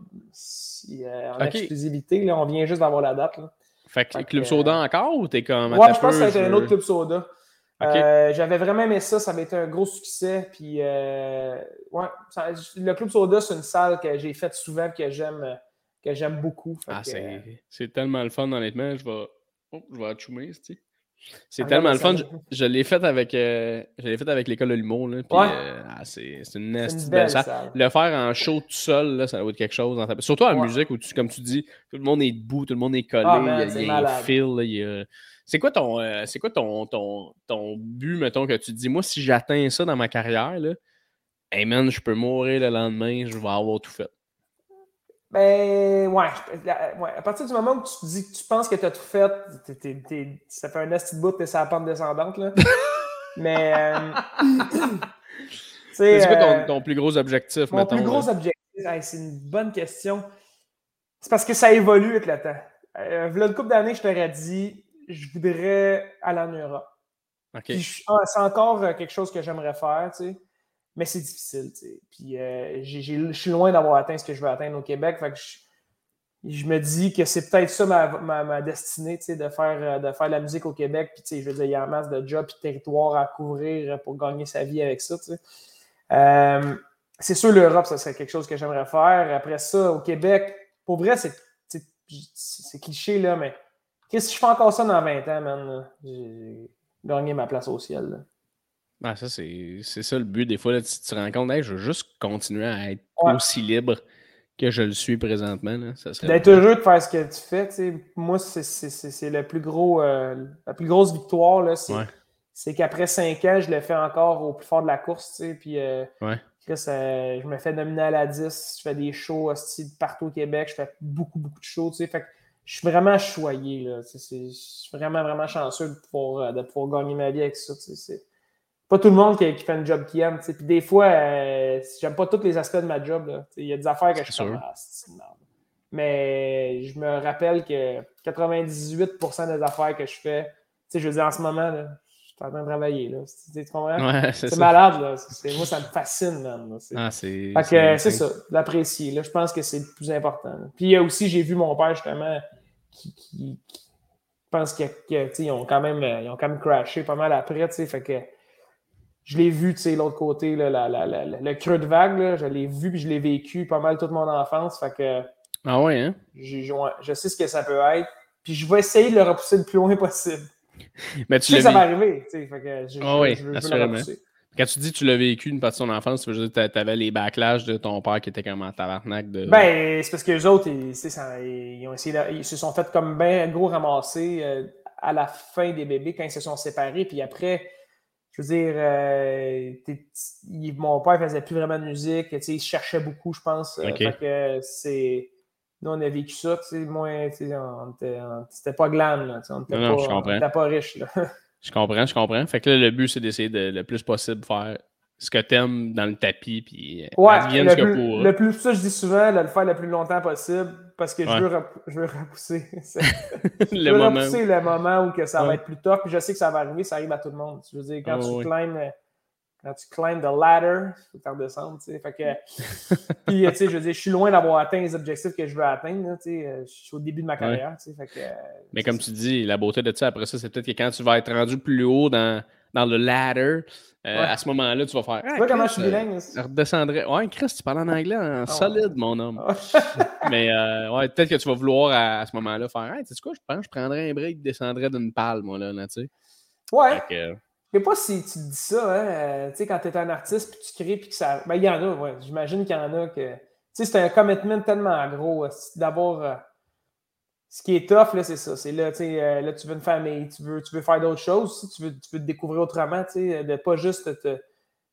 Euh, en exclusivité. Là, on vient juste d'avoir la date. Là. Fait que, Club Soda encore ou t'es comme. Ouais, je pense que c'était un autre Club Soda. Euh, j'avais vraiment aimé ça, ça avait été un gros succès. Puis, euh, ouais, le Club Soda, c'est une salle que j'ai faite souvent que j'aime que j'aime beaucoup. Ah, c'est tellement le fun, honnêtement. Je vais, oh, je vais achoumer, c'est ah, tellement le fun. Je, l'ai fait avec, euh, fait avec l'école de l'humour. Ouais. Ah, c'est une, une belle salle. Le faire en show tout seul, là, ça va être quelque chose. Surtout en musique où, tu, comme tu dis, tout le monde est debout, tout le monde est collé. il y a, un fil. il y a... C'est quoi ton, euh, c'est quoi ton, ton, ton, but, mettons, que tu te dis, moi, si j'atteins ça dans ma carrière, là, hey man, je peux mourir le lendemain, je vais avoir tout fait. Ben, ouais, ouais. À partir du moment où tu dis que tu penses que tu as tout fait, ça fait un esti de bout la pente descendante, là. [laughs] Mais. Euh, c'est quoi ton, euh, ton, plus gros objectif, Mon plus gros objectif, c'est une bonne question. C'est parce que ça évolue avec le temps. Euh, là, une couple d'années, je t'aurais dit, je voudrais aller en Europe. C'est encore euh, quelque chose que j'aimerais faire, tu sais. Mais c'est difficile, tu sais. Puis euh, je suis loin d'avoir atteint ce que je veux atteindre au Québec. Fait que je, me dis que c'est peut-être ça ma, ma, destinée, tu sais, de faire, euh, de faire de la musique au Québec. Puis, tu sais, je veux dire, il y a un masse de jobs et de territoires à couvrir pour gagner sa vie avec ça, tu sais. c'est sûr, l'Europe, ça serait quelque chose que j'aimerais faire. Après ça, au Québec, pour vrai, c'est cliché, là, mais Qu'est-ce que si je fais encore ça dans 20 ans, man? J'ai gagné ma place au ciel. Ah, ça, c'est ça le but. Des fois, là, tu te rends compte, je veux juste continuer à être aussi libre que je le suis présentement. D'être heureux de faire ce que tu fais. Moi, c'est le plus gros, euh, la plus grosse victoire. C'est qu'après 5 ans, je le fais encore au plus fort de la course. Puis, euh, ouais. Euh, je me fais nominer à la 10. Je fais des shows partout au Québec. Je fais beaucoup, beaucoup de shows. Fait je suis vraiment choyé. Là. je suis vraiment, vraiment chanceux de pouvoir, euh, de pouvoir gagner ma vie avec ça. C'est pas tout le monde qui, fait un job qui aime. Puis des fois, euh, j'aime pas tous les aspects de ma job. Il y a des affaires que je fais. Ah, Mais je me rappelle que 98% des affaires que je fais, je veux dire, en ce moment, là, suis en train de travailler. Là. Tu comprends? c'est malade. Là. Moi, ça me fascine. Même, ah, c'est c'est ça, l'apprécier. Je pense que c'est le plus important. Puis aussi, j'ai vu mon père justement qui, qui, pense qu'ils ont quand même ils ont quand même crashé pas mal après, fait que je l'ai vu, tu l'autre côté, là, le creux de vague, je l'ai vu puis je l'ai vécu pas mal toute mon enfance, fait que ah ouais, hein? je sais ce que ça peut être, puis je vais essayer de le repousser le plus loin possible. Mais tu sais que ça va arriver, tu sais, fait que je, ah oui, je, veux, le repousser. Quand tu dis que tu l'as vécu une partie de ton enfance, tu veux dire que tu avais les backlash de ton père qui était comme en tabarnak de. Ben, c'est parce que les autres, ils, ils, ont essayé ils se sont fait comme ben gros ramasser euh, à la fin des bébés quand ils se sont séparés. Puis après, je veux dire, euh, mon père faisait plus vraiment de musique. Il cherchait beaucoup, je pense. Euh, fait que c'est. Nous, on a vécu ça, tu sais, moins, c'était pas glam, là, on n'était pas, pas riche, là. [laughs] Je comprends, je comprends. Fait que là, le but, c'est d'essayer de le plus possible faire ce que t'aimes dans le tapis, puis euh, ouais, le, ce plus, que le plus, ça, je dis souvent, de le faire le plus longtemps possible, parce que je, veux je veux repousser. [laughs] [laughs] je veux moment repousser où... le moment où que ça va être plus top, puis je sais que ça va arriver, ça arrive à tout le monde. Je veux dire, quand tu climbes quand tu climbes the ladder, il faut t'en descendre, tu sais. Fait que, [laughs] puis, tu sais, je veux dire, je suis loin d'avoir atteint les objectifs que je veux atteindre, tu sais. Je suis au début de ma carrière, tu sais. Fait que, Mais comme tu dis, la beauté de ça, après ça, c'est peut-être que quand tu vas être rendu plus haut dans, dans le ladder, euh, à ce moment-là, tu vas faire. tu vois comment je suis bilingue Je redescendrais. Ouais, Chris, tu parles en anglais en ah solide, mon homme. Mais euh, ouais, peut-être que tu vas vouloir à, ce moment-là faire. Hey, tu sais quoi, je pense, je prendrais un break, descendrais d'une palle, moi, là, tu sais. Ouais. Sais pas si tu dis ça, hein, euh, tu sais, quand tu es un artiste, puis tu crées, puis que ça. Ben, il y en a, ouais. J'imagine qu'il y en a que. Tu sais, c'est un commitment tellement gros d'avoir. ce qui est tough, c'est ça. C'est là, euh, là, tu veux une famille, tu veux, tu veux faire d'autres choses, tu veux, tu veux te découvrir autrement, de pas juste te.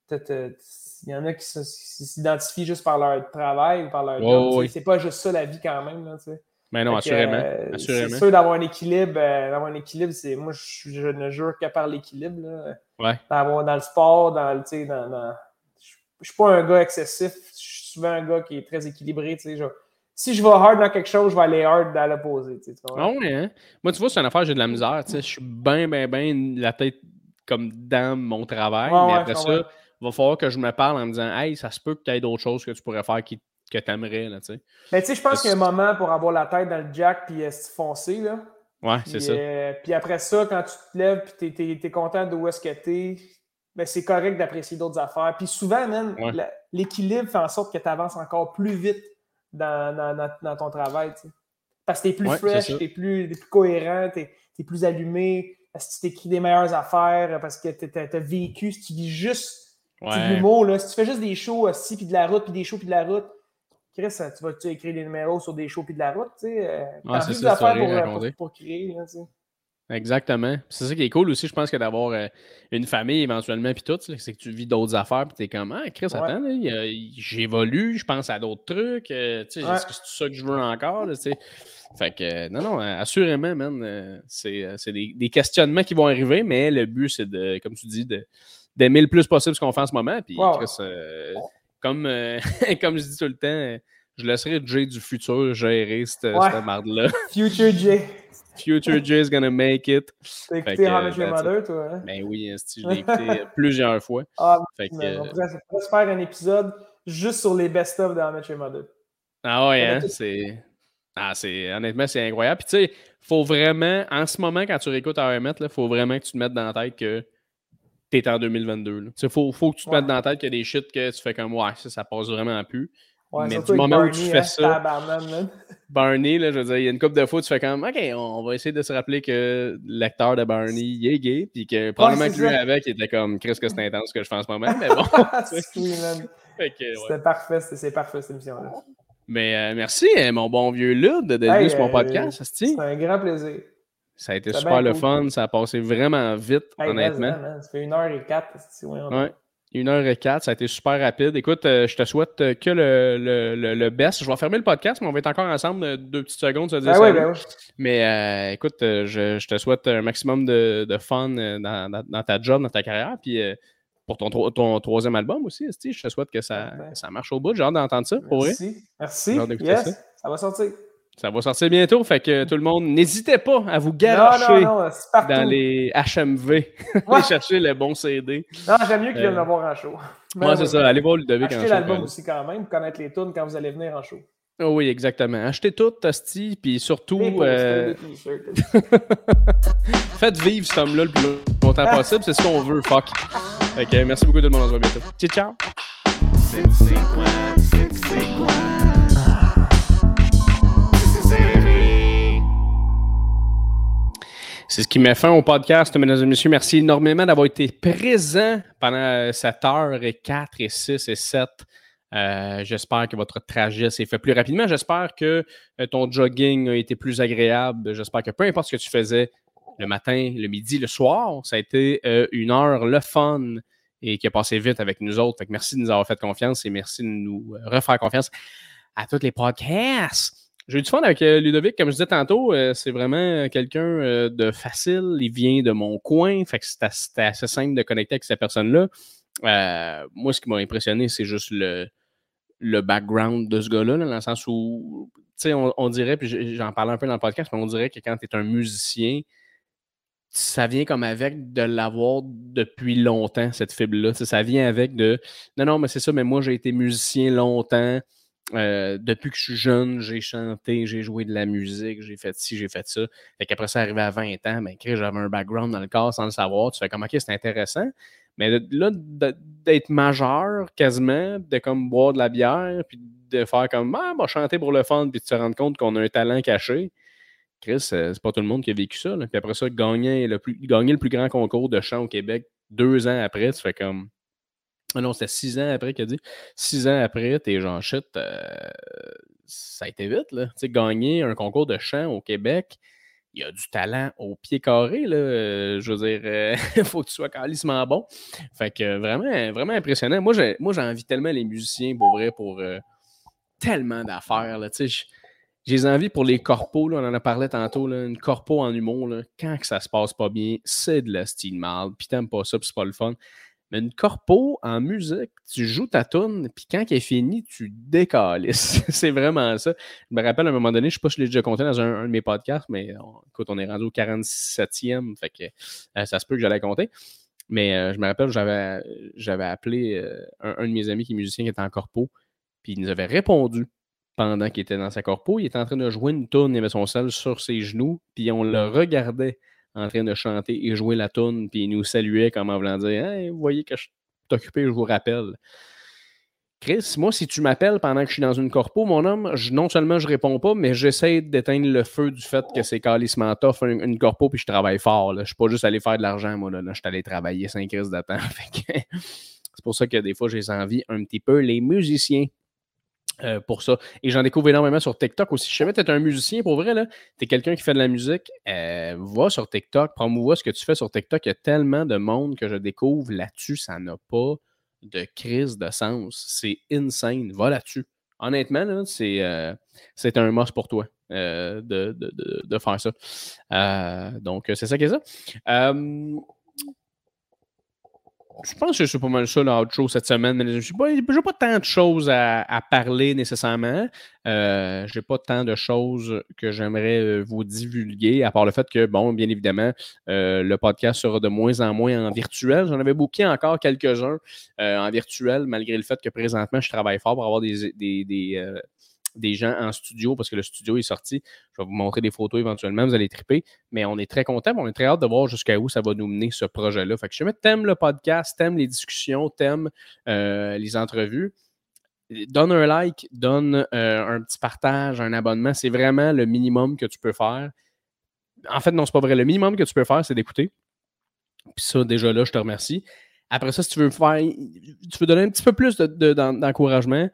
il y en a qui s'identifient juste par leur travail ou par leur job. C'est pas juste ça la vie quand même. Là, mais non, assurément. Euh, c'est sûr d'avoir un équilibre. Euh, d'avoir un équilibre, c'est moi je, je, ne jure que par l'équilibre. Ouais. Dans, dans, le sport, dans, dans, dans... je ne suis pas un gars excessif. Je suis souvent un gars qui est très équilibré. Si je vais hard dans quelque chose, je vais aller hard dans l'opposé. Ah ouais, hein? Moi, tu vois, c'est une affaire, j'ai de la misère. Je suis bien, bien, bien la tête comme dans mon travail. mais après ça, il va falloir que je me parle en me disant Hey, ça se peut que tu aies d'autres choses que tu pourrais faire qui, que tu aimerais. Là, mais tu sais, je pense qu'il y a un moment pour avoir la tête dans le jack puis euh, foncer. Là. Ouais, c'est ça. Euh, puis après ça, quand tu te lèves et tu es, content de où est-ce que tu es, ben, c'est correct d'apprécier d'autres affaires. Puis souvent, même, l'équilibre fait en sorte que tu avances encore plus vite dans, ton travail. Parce que tu es plus fresh, tu es, plus, cohérent, tu es, plus allumé, parce que tu t'écris des meilleures affaires, parce que tu as, vécu, si tu vis juste du l'humour, si tu fais juste des shows aussi, puis de la route, puis des shows, puis de la route, Chris, tu vas-tu écrire des numéros sur des shows, puis de la route, tu sais. Euh, plus d'affaires pour, pour, pour, créer, là, Exactement. C'est ça qui est cool aussi, je pense, que d'avoir euh, une famille éventuellement, puis tout, c'est que tu vis d'autres affaires, puis t'es comme, ah, Chris, attends, j'évolue, je pense à d'autres trucs, euh, tu sais, est-ce que c'est ça que je veux encore, tu sais? Fait que, non, non, assurément, man, euh, c'est des, des, questionnements qui vont arriver, mais le but, c'est de, comme tu dis, d'aimer le plus possible ce qu'on fait en ce moment, puis Chris, comme, [laughs] comme je dis tout le temps, je laisserai Jay du futur gérer cette, cette marde-là. [laughs] Future Jay. Future Jay's gonna make it. T'as écouté How Your Mother, toi? Hein? Ben oui, je l'ai écouté [laughs] plusieurs fois. Ah, fait que, on pourrait, se faire un épisode juste sur les best-of de How Much Your Mother. Ah ouais, hein? C'est. Ah, c'est. Honnêtement, c'est incroyable. Puis tu sais, faut vraiment, en ce moment, quand tu réécoutes RMT, il faut vraiment que tu te mettes dans la tête que t'es en 2022. Il faut, faut que tu te mettes dans la tête qu'il y a des shit que tu fais comme ouais, ça, ça passe vraiment plus mais du moment où tu fais hein, ça, [laughs] Barney, là, je veux dire, il y a une couple de fois, tu fais comme, OK, on va essayer de se rappeler que l'acteur de Barney, il est gay, puis que probablement que lui avec, il était comme, qu'est-ce que c'est intense ce que je fais en ce moment, mais bon. [laughs] C'était parfait, c'est parfait cette émission-là. Mais euh, merci, hein, mon bon vieux Lud, de venir sur mon euh, podcast. c'est un grand plaisir. Ça a été super le fun, ça a passé vraiment vite, honnêtement. ça fait une heure et quatre. Ouais. Une heure et quatre, ça a été super rapide. Écoute, euh, je te souhaite que le, le, le, best. Je vais fermer le podcast, mais on va être encore ensemble euh, deux petites secondes. Ça ah oui, ben oui. Mais euh, écoute, je, je, te souhaite un maximum de, de fun dans, dans, ta job, dans ta carrière. Puis pour ton, ton troisième album aussi, je te souhaite que ça, ça marche au bout. J'ai hâte d'entendre ça. Pour Merci. Merci. Yes, ça. ça va sortir. Ça va sortir bientôt, fait que tout le monde, n'hésitez pas à vous garocher dans les HMV. Allez chercher le bon CD. Non, j'aime mieux qu'il vienne euh... voir en show. Moi, c'est ça. Allez voir Ludovic en show. Achetez l'album aussi quand même, connaître les tunes quand vous allez venir en show. Oh oui, exactement. Achetez tout, Tosti, puis surtout. Euh... [laughs] Faites vivre cet homme-là le plus longtemps possible, c'est ce qu'on veut, fuck. Ok, merci beaucoup tout le monde, on se voit bientôt. Ciao, ciao. C'est ce qui met fin au podcast, mesdames et messieurs. Merci énormément d'avoir été présents pendant cette heure et 4 et 6 et 7. Euh, j'espère que votre trajet s'est fait plus rapidement. J'espère que euh, ton jogging a été plus agréable. J'espère que peu importe ce que tu faisais le matin, le midi, le soir, ça a été euh, une heure le fun et qui a passé vite avec nous autres. merci de nous avoir fait confiance et merci de nous refaire confiance à tous les podcasts. J'ai eu du fun avec euh, Ludovic, comme je disais tantôt, euh, c'est vraiment quelqu'un euh, de facile. Il vient de mon coin, fait que c'était assez simple de connecter avec cette personne-là. moi, ce qui m'a impressionné, c'est juste le, le background de ce gars-là, dans le sens où, tu sais, on, dirait, puis j'en parlais un peu dans le podcast, mais on dirait que quand tu es un musicien, ça vient comme avec de l'avoir depuis longtemps, cette fibre-là. Ça vient avec de non, non, mais c'est ça, mais moi, j'ai été musicien longtemps. Euh, depuis que je suis jeune, j'ai chanté, j'ai joué de la musique, j'ai fait ci, j'ai fait ça. Fait qu'après ça, arrivé à 20 ans, ben, j'avais un background dans le corps sans le savoir. Tu fais comme, OK, c'est intéressant. Mais là, d'être majeur quasiment, de comme boire de la bière, puis de faire comme, ah, bah, chanter pour le fun, puis de se rendre compte qu'on a un talent caché. Chris, euh, c'est pas tout le monde qui a vécu ça. Puis après ça, gagner le, plus, gagner le plus grand concours de chant au Québec deux ans après, tu fais comme, ah non, c'était six ans après qu'il a dit. Six ans après, t'es genre shit. Euh, ça a été vite. Là. gagner un concours de chant au Québec, il y a du talent au pied carré. Là. Euh, je veux dire, il [laughs] faut que tu sois calissement bon. Fait que vraiment, vraiment impressionnant. Moi, j'ai, moi, j'envie tellement les musiciens pour vrai, pour euh, tellement d'affaires. J'ai envie pour les corpos, là, on en a parlé tantôt, là, une corpo en humour, là, quand que ça se passe pas bien, c'est de la style mal, puis t'aimes pas ça, puis c'est pas le fun. Mais une corpo en musique, tu joues ta tune, puis quand elle est finie, tu décalisses. [laughs] c'est vraiment ça. Je me rappelle à un moment donné, je sais pas si je l'ai déjà compté dans un, de mes podcasts, mais écoute, on est rendu au 47e, fait que euh, ça se peut que j'allais compter. Mais euh, je me rappelle, j'avais, appelé euh, un, de mes amis qui est musicien qui était en corpo, puis il nous avait répondu pendant qu'il était dans sa corpo. Il était en train de jouer une tune, il avait son sel sur ses genoux, puis on le regardait en train de chanter et jouer la tune, puis il nous saluait comme en voulant dire Hey, vous voyez que je occupé, je vous rappelle. Chris, moi, si tu m'appelles pendant que je suis dans une corpo, mon homme, non seulement je réponds pas, mais j'essaie d'éteindre le feu du fait que c'est calissement tough une, une, corpo puis je travaille fort. Là. Je suis pas juste allé faire de l'argent, moi. Là, je suis allé travailler 5 crises de temps. [laughs] c'est pour ça que des fois, j'ai envie un petit peu les musiciens euh, pour ça. Et j'en découvre énormément sur TikTok aussi. Je sais jamais tu es un musicien, pour vrai, tu es quelqu'un qui fait de la musique, euh, va sur TikTok, promouvois ce que tu fais sur TikTok. Il y a tellement de monde que je découvre là-dessus, ça n'a pas de crise de sens. C'est insane. Va là-dessus. Honnêtement, euh, c'est un must pour toi de, de, faire ça. donc, c'est ça qui est ça je pense que c'est pas mal ça l'autre chose cette semaine. Mais je n'ai pas, tant de choses à, parler nécessairement. Euh, je n'ai pas tant de choses que j'aimerais euh, vous divulguer, à part le fait que, bon, bien évidemment, euh, le podcast sera de moins en moins en virtuel. J'en avais booké encore quelques-uns en virtuel, malgré le fait que présentement, je travaille fort pour avoir des, des gens en studio parce que le studio est sorti. Je vais vous montrer des photos éventuellement, vous allez triper. Mais on est très content, on est très hâte de voir jusqu'à où ça va nous mener ce projet-là. Fait que je t'aimes le podcast, t'aimes les discussions, t'aimes euh, les entrevues. Donne un like, donne euh, un petit partage, un abonnement. C'est vraiment le minimum que tu peux faire. En fait, non, c'est pas vrai. Le minimum que tu peux faire, c'est d'écouter. Puis ça, déjà là, je te remercie. Après ça, si tu veux faire, tu veux donner un petit peu plus d'encouragement,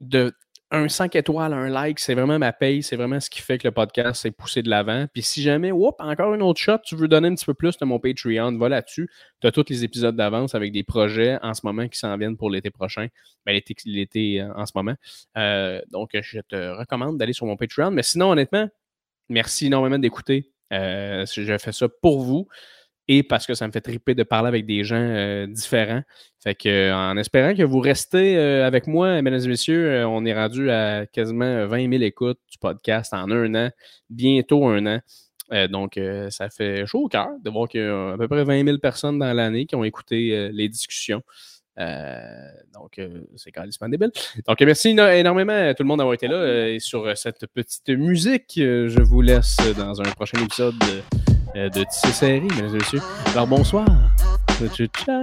de un 5 étoiles, un like, c'est vraiment ma paye, c'est vraiment ce qui fait que le podcast s'est poussé de l'avant. Puis si jamais, whoop, encore une autre shot, tu veux donner un petit peu plus de mon Patreon, va là-dessus. Tu as tous les épisodes d'avance avec des projets en ce moment qui s'en viennent pour l'été prochain. Ben, l'été euh, en ce moment. Euh, donc, je te recommande d'aller sur mon Patreon. Mais sinon, honnêtement, merci énormément d'écouter. Euh, je fais ça pour vous et parce que ça me fait triper de parler avec des gens euh, différents. Fait que, en espérant que vous restez euh, avec moi, mesdames et messieurs, euh, on est rendu à quasiment 20 000 écoutes du podcast en un an, bientôt un an. donc, ça fait chaud au cœur de voir qu'il y a à peu près 20 000 personnes dans l'année qui ont écouté les discussions. donc, c'est carrément débile. Donc, merci énormément à tout le monde d'avoir été là. et sur cette petite musique, je vous laisse dans un prochain épisode. De euh, de Tissé Serré, mesdames et messieurs. Alors bonsoir. Ciao, ciao.